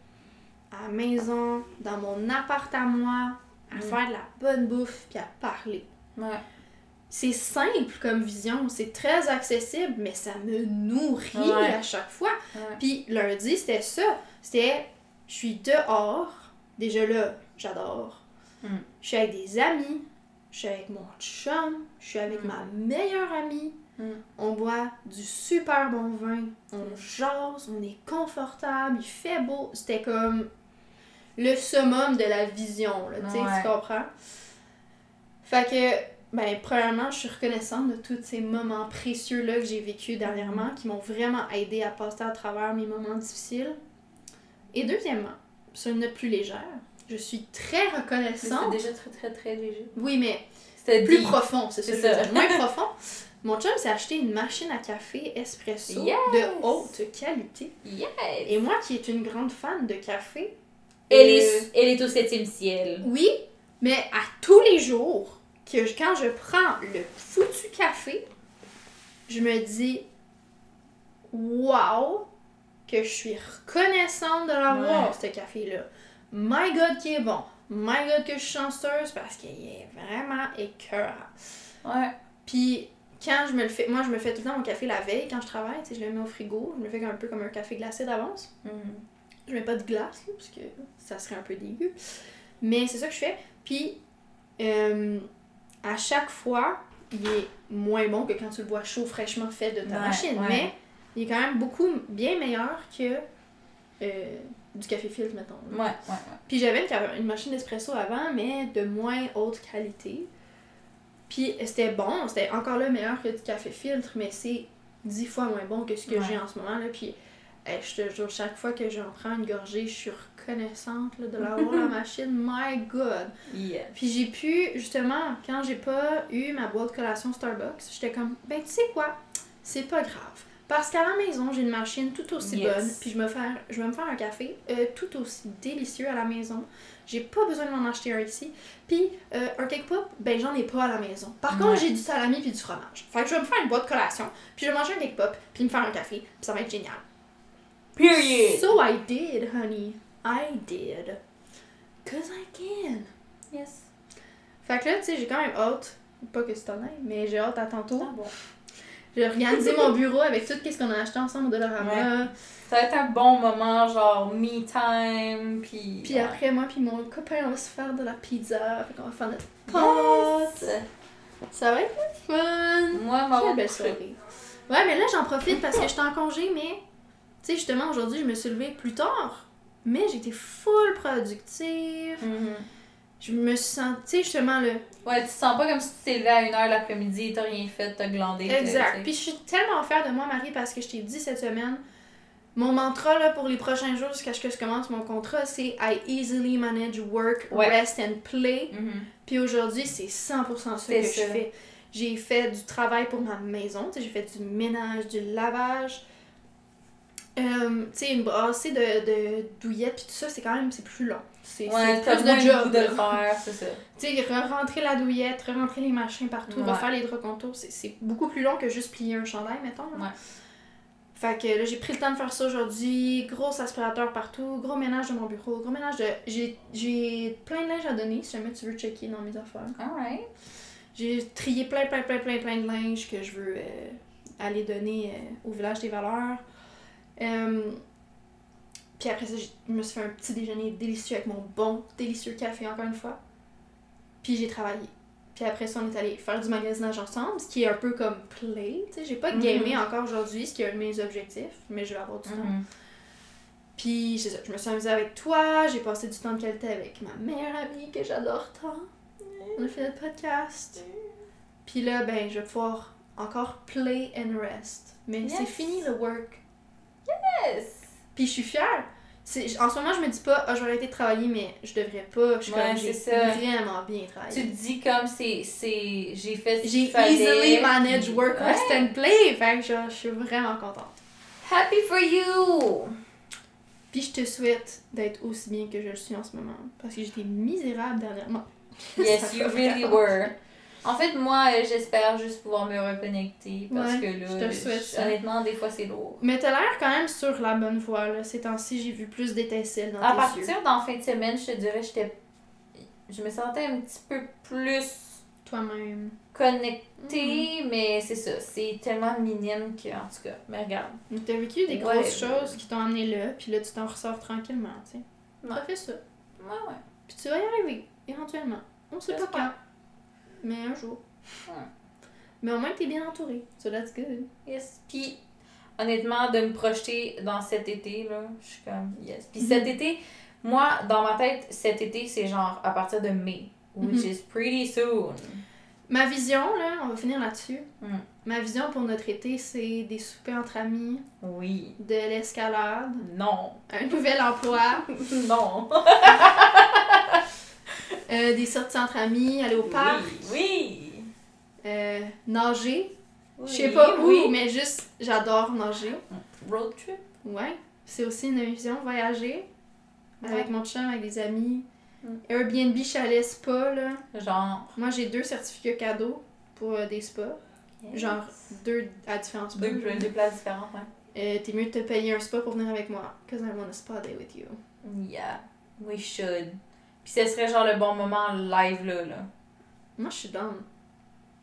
à la maison, dans mon appart à moi, à Mhm. faire de la bonne bouffe, puis à parler. Ouais. c'est simple comme vision, c'est très accessible, mais ça me nourrit Ouais. à chaque fois. Ouais. Puis lundi, c'était ça. C'était, je suis dehors. Déjà là, j'adore. Mm. Je suis avec des amis. Je suis avec mon chum. Je suis avec Mm. ma meilleure amie. Mm. On boit du super bon vin. On jase. On est confortable. Il fait beau. C'était comme le summum de la vision, là, Ouais. tu comprends? Fait que, ben, premièrement, je suis reconnaissante de tous ces moments précieux-là que j'ai vécu dernièrement, qui m'ont vraiment aidé à passer à travers mes moments difficiles. Et deuxièmement, sur une note plus légère, je suis très reconnaissante. C'était déjà très très très léger. Oui, mais C'était plus profond, c'est C'est veux ça. Moins *laughs* profond. Mon chum s'est acheté une machine à café espresso Yes! de haute qualité. Yes! Et moi qui est une grande fan de café, Elle, euh, est, elle est au septième ciel. Oui, mais à tous les jours, que je- quand je prends le foutu café, je me dis Wow, que je suis reconnaissante de l'avoir, Ouais. ce café-là. My God, qui est bon. My God, que je suis chanceuse parce qu'il est vraiment écœurant. Ouais. Puis quand je me le fais, moi je me fais tout le temps mon café la veille quand je travaille, tu sais, je le mets au frigo, je me le fais un peu comme un café glacé d'avance. Mhm. Je mets pas de glace, là, parce que ça serait un peu dégueu. Mais c'est ça que je fais. Puis, euh, à chaque fois, il est moins bon que quand tu le bois chaud, fraîchement fait de ta Ouais, machine. ouais. Mais il est quand même beaucoup bien meilleur que euh, du café filtre, mettons. Ouais, ouais, ouais. Puis j'avais une, machine d'espresso avant, mais de moins haute qualité. Puis c'était bon, c'était encore là meilleur que du café filtre, mais c'est dix fois moins bon que ce que Ouais. j'ai en ce moment. Là. Puis je te jure, chaque fois que j'en prends une gorgée, je suis reconnaissante là, de l'avoir la machine. My God! Yeah. Puis j'ai pu, justement, quand j'ai pas eu ma boîte collation Starbucks, j'étais comme, ben tu sais quoi, c'est pas grave. Parce qu'à la maison, j'ai une machine tout aussi Yes. bonne, puis je, me faire, je vais me faire un café euh, tout aussi délicieux à la maison. J'ai pas besoin de m'en acheter un ici. Puis euh, un cake pop, ben j'en ai pas à la maison. Par Ouais. contre, j'ai du salami puis du fromage. Fait que je vais me faire une boîte collation, puis je vais manger un cake pop, puis me faire un café, puis ça va être génial. Period! So I did, honey. I did. Cause I can. Yes. Fait que là, tu sais, j'ai quand même hâte. Pas que c'est honnête, mais j'ai hâte à tantôt. Ah bon. J'ai organisé mon bureau avec tout ce qu'on a acheté ensemble au Dollarama. Ça va être un bon moment, genre me time, puis. Puis après, moi puis mon copain, on va se faire de la pizza. Fait qu'on va faire notre pâte. Yes. Ça va être fun. Moi, ma Quelle belle soirée. Ouais, mais là, j'en profite parce que j'étais en congé, mais... Tu sais, justement, aujourd'hui, je me suis levée plus tard. Mais j'étais full productive. Mhm. Je me suis sentie, tu sais, justement, le... Ouais, tu te sens pas comme si tu t'es levé à 1h l'après-midi, t'as rien fait, t'as glandé. Exact. t'sais. Puis je suis tellement fière de moi, Marie, parce que je t'ai dit cette semaine, mon mantra là, pour les prochains jours jusqu'à ce que je commence mon contrat, c'est I easily manage work, Ouais. rest and play. Mhm. Puis aujourd'hui, c'est 100% ça C'est que ça. je fais. J'ai fait du travail pour ma maison, tu sais, j'ai fait du ménage, du lavage. Euh, tu sais, une brassée de, de douillettes, puis tout ça, c'est quand même c'est plus long. C'est Ouais, plus de job. de le faire, c'est ça. *laughs* Tu sais, re-rentrer la douillette, re-rentrer les machins partout, Ouais. refaire les draps contours, c'est- beaucoup plus long que juste plier un chandail, mettons. là. Ouais. Fait que là, j'ai pris le temps de faire ça aujourd'hui. Gros aspirateur partout, gros ménage de mon bureau, gros ménage de. J'ai- J'ai plein de linge à donner si jamais tu veux checker dans mes affaires. Alright. J'ai trié plein, plein, plein, plein, plein de linge que je veux euh, aller donner euh, au village des valeurs. Euh, puis après ça, je me suis fait un petit déjeuner délicieux avec mon bon, délicieux café, encore une fois. Puis j'ai travaillé. Puis après ça, on est allé faire du magasinage ensemble, ce qui est un peu comme play. Tu sais, j'ai pas gamé encore aujourd'hui, ce qui est un de mes objectifs, mais je vais avoir du temps. Mhm. Puis c'est ça, je me suis amusée avec toi, j'ai passé du temps de qualité avec ma meilleure amie que j'adore tant. On a fait notre podcast. Puis là, ben, je vais pouvoir encore play and rest. Mais c'est fini le work. Yes! Puis je suis fière. En ce moment, je me dis pas, ah, je vais arrêter de travailler, mais je devrais pas. Je suis Ouais, comme, j'ai vraiment bien Tu travaillé. te dis comme c'est. j'ai fait ce J'ai easily managed work, Ouais. rest and play. Fait que genre, je suis vraiment contente. Happy for you! Puis je te souhaite d'être aussi bien que je le suis en ce moment. Parce que j'étais misérable dernièrement. *laughs* Yes, you really were. En fait, moi, euh, j'espère juste pouvoir me reconnecter parce Ouais, que là, je te souhaite, honnêtement, des fois, c'est lourd. Mais t'as l'air quand même sur la bonne voie, là. Ces temps-ci, j'ai vu plus d'étincelles dans À tes yeux. partir d'en fin de semaine, je te dirais, j'étais. Je me sentais un petit peu plus toi-même. connecté, mais c'est ça. C'est tellement minime que, en tout cas, mais regarde. T'as vécu des Ouais. grosses choses qui t'ont amené là, puis là, tu t'en ressors tranquillement, tu sais. Ça fait ça. Ouais, ouais. Puis tu vas y arriver, éventuellement. On sait pas quand. Mais un jour. Ouais. Mais au moins, t'es bien entouré. So that's good. Yes. Puis, honnêtement, de me projeter dans cet été, là, je suis comme, yes. Puis cet été, moi, dans ma tête, cet été, c'est genre à partir de mai, which Mhm. is pretty soon. Ma vision, là, on va finir là-dessus. Mm. Ma vision pour notre été, c'est des soupers entre amis, Oui. de l'escalade, Non. un nouvel emploi, *laughs* non. *laughs* euh, des sorties entre amis, aller au parc, Oui. euh, nager. oui. Je sais pas où, Oui. mais juste, j'adore nager. Road trip? Ouais. C'est aussi une vision, voyager avec mon chum, avec des amis. Mm. Airbnb, chalet, spa, là. Genre? Moi, j'ai deux certificats cadeaux pour euh, des spas. Genre deux à différents spas. Deux, deux places différentes, ouais. Euh, T'es mieux de te payer un spa pour venir avec moi. Cause I want a spa day with you. Yeah, we should. Puis ce serait genre le bon moment live là, là. Moi, je suis down.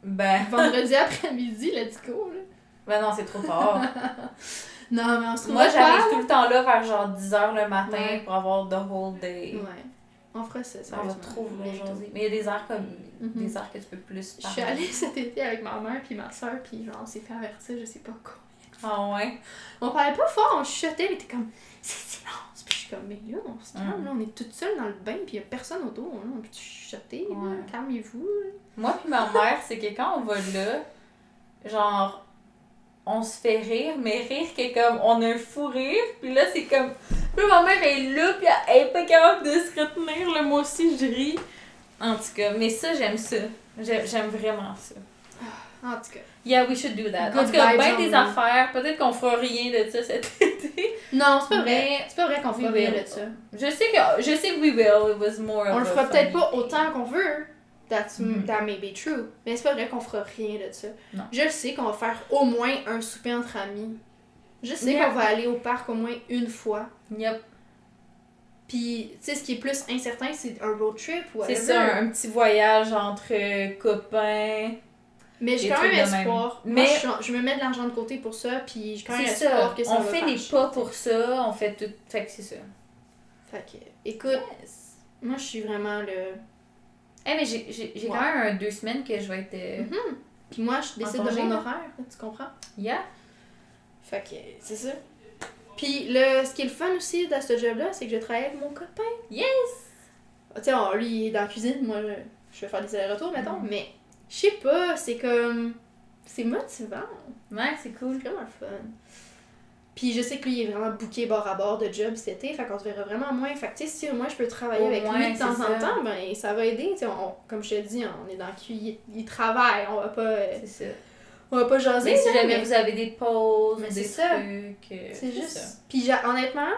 Ben, *laughs* Vendredi après-midi, let's go, là. ben non, c'est trop tard. *laughs* Non, mais on se trouve Moi, j'arrive tout le temps là vers genre 10h le matin Ouais. pour avoir the whole day. Ouais. On fera ça, ça On va trop jaser. Mais il y a des heures comme. Mhm. Des heures que tu peux plus Je suis allée *laughs* cet été avec ma mère puis ma soeur, puis genre, on s'est fait avertir, je sais pas quoi. Ah ouais? On parlait pas fort, on chuchotait, mais t'es comme, c'est. Suis comme, mais là, on se calme, Mm. là, on est toute seule dans le bain, puis y a personne autour, là, on peut chuchoter, Ouais. calmez-vous. Moi puis ma mère, c'est que quand on va là, genre, on se fait rire, mais rire que comme, on a un fou rire, puis là, c'est comme, puis ma mère est là, puis elle est pas capable de se retenir, là, moi aussi, je ris. En tout cas, mais ça, j'aime ça. J'aime vraiment ça. En tout cas. Yeah, we should do that. Good en tout cas, ben des affaires, peut-être qu'on fera rien de ça cet *laughs* été. Non, c'est pas vrai. C'est pas vrai qu'on fera rien de ça. Je sais que, je sais que we will, it was more On le fera peut-être pas autant qu'on veut. That's, Mhm. That may be true. Mais c'est pas vrai qu'on fera rien de ça. Non. Je sais qu'on va faire au moins un souper entre amis. Je sais qu'on va aller au parc au moins une fois. Yep. Puis, tu sais, ce qui est plus incertain, c'est un road trip ou C'est ça, un, un petit voyage entre copains. Mais j'ai quand même de même. espoir. Mais- Moi, je, je me mets de l'argent de côté pour ça, puis j'ai quand même espoir ça. que ça on va fait les pas pour ça, on fait tout. Fait que c'est ça. Fait que, écoute, Yes. moi, je suis vraiment le... Eh, mais j'ai Ouais. quand même un deux semaines que je vais être. euh, Mhm. Puis moi, je décide de mon horaire, tu comprends? Yeah. Fait que, c'est ça. Puis, le, ce qui est le fun aussi dans ce job-là, c'est que je travaille avec mon copain. Yes! Tu sais, lui, il est dans la cuisine, moi, je, je vais faire des allers-retours, mettons, Mhm. mais je sais pas, c'est comme... C'est motivant. Ouais, c'est cool. C'est vraiment fun. Puis je sais que lui, il est vraiment booké bord à bord de job cet été, fait qu'on se verra vraiment moins. Fait que, tu sais, si moi je peux travailler Au avec moins, lui de temps en temps, ben ça va aider. Tu sais, on- comme je te dis, on est dans le il, il travaille, on va pas, euh, C'est ça. on va pas jaser. Mais si jamais mais vous avez des pauses, Mais des trucs. euh, C'est juste. ça. Puis honnêtement,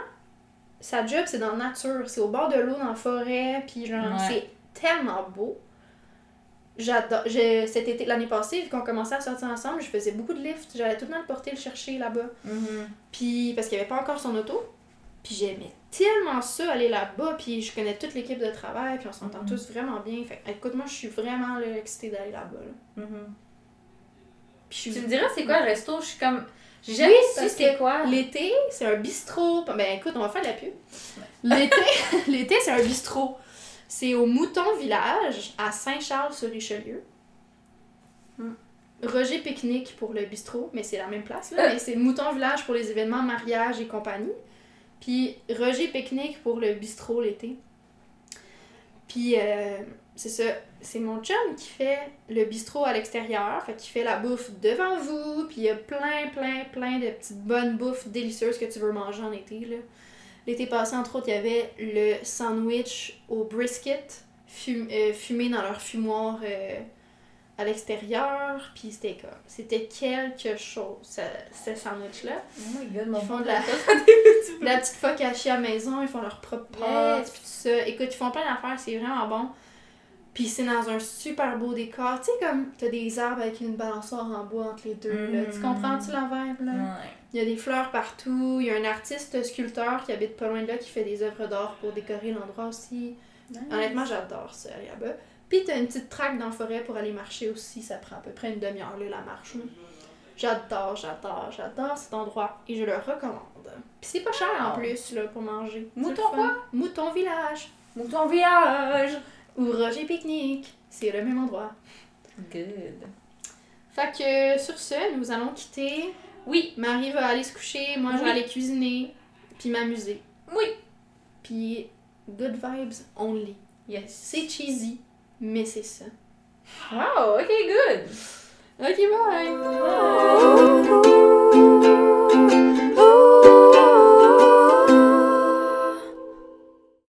sa job, c'est dans la nature, c'est au bord de l'eau, dans la forêt, puis genre, Ouais. c'est tellement beau. J'adore. Cet été, l'année passée, vu qu'on commençait à sortir ensemble, je faisais beaucoup de lift. J'allais tout le temps le porter, le chercher là-bas. Mhm. Puis, parce qu'il n'y avait pas encore son auto. Puis j'aimais tellement ça, aller là-bas. Puis je connais toute l'équipe de travail. Puis on s'entend Mhm. tous vraiment bien. Fait écoute, moi, je suis vraiment là, excitée d'aller là-bas. là. Mhm. Puis je suis... Tu me diras, c'est quoi le resto? Je suis comme. J'ai jamais Oui, c'était quoi? L'été, c'est un bistrot. Ben écoute, on va faire la pub. L'été, *laughs* *laughs* l'été c'est un bistrot. C'est au Mouton Village, à Saint-Charles-sur-Richelieu. Hmm. Roger Pique-Nique pour le bistrot, mais c'est la même place. Là, Euh. mais c'est Mouton Village pour les événements mariage et compagnie. Puis Roger Pique-Nique pour le bistrot l'été. Puis euh, c'est ça, c'est mon chum qui fait le bistrot à l'extérieur, fait qu'il fait la bouffe devant vous, puis il y a plein, plein, plein de petites bonnes bouffes délicieuses que tu veux manger en été. là. L'été passé, entre autres, il y avait le sandwich au brisket fum- euh, fumé dans leur fumoir euh, à l'extérieur, puis c'était comme, c'était quelque chose, ce, ce sandwich-là. Oh my god, mon Ils font de la- *laughs* la. La petite focaccia à la maison, ils font leur propre pâte, puis tout ça. Écoute, ils font plein d'affaires, c'est vraiment bon. Puis c'est dans un super beau décor. Tu sais, comme t'as des arbres avec une balançoire en bois entre les deux. Là. Tu Mm. comprends-tu la vibe, là? Ouais. Il y a des fleurs partout. Il y a un artiste sculpteur qui habite pas loin de là qui fait des œuvres d'art pour décorer l'endroit aussi. Honnêtement, j'adore ça, là-bas. Puis t'as une petite traque dans la forêt pour aller marcher aussi, ça prend à peu près une demi-heure là, la marche. J'adore, j'adore, j'adore cet endroit et je le recommande. Puis c'est pas cher en plus là, pour manger. Mouton fun. Mouton Village Mouton village! Ou Roger Pique-Nique. C'est le même endroit. Good. Fait que sur ce, nous allons quitter. Oui, Marie va aller se coucher, moi je vais aller cuisiner, puis m'amuser. oui. Puis good vibes only. Yes. C'est cheesy, mais c'est ça. Wow, ok, good. Ok, bye! Bye.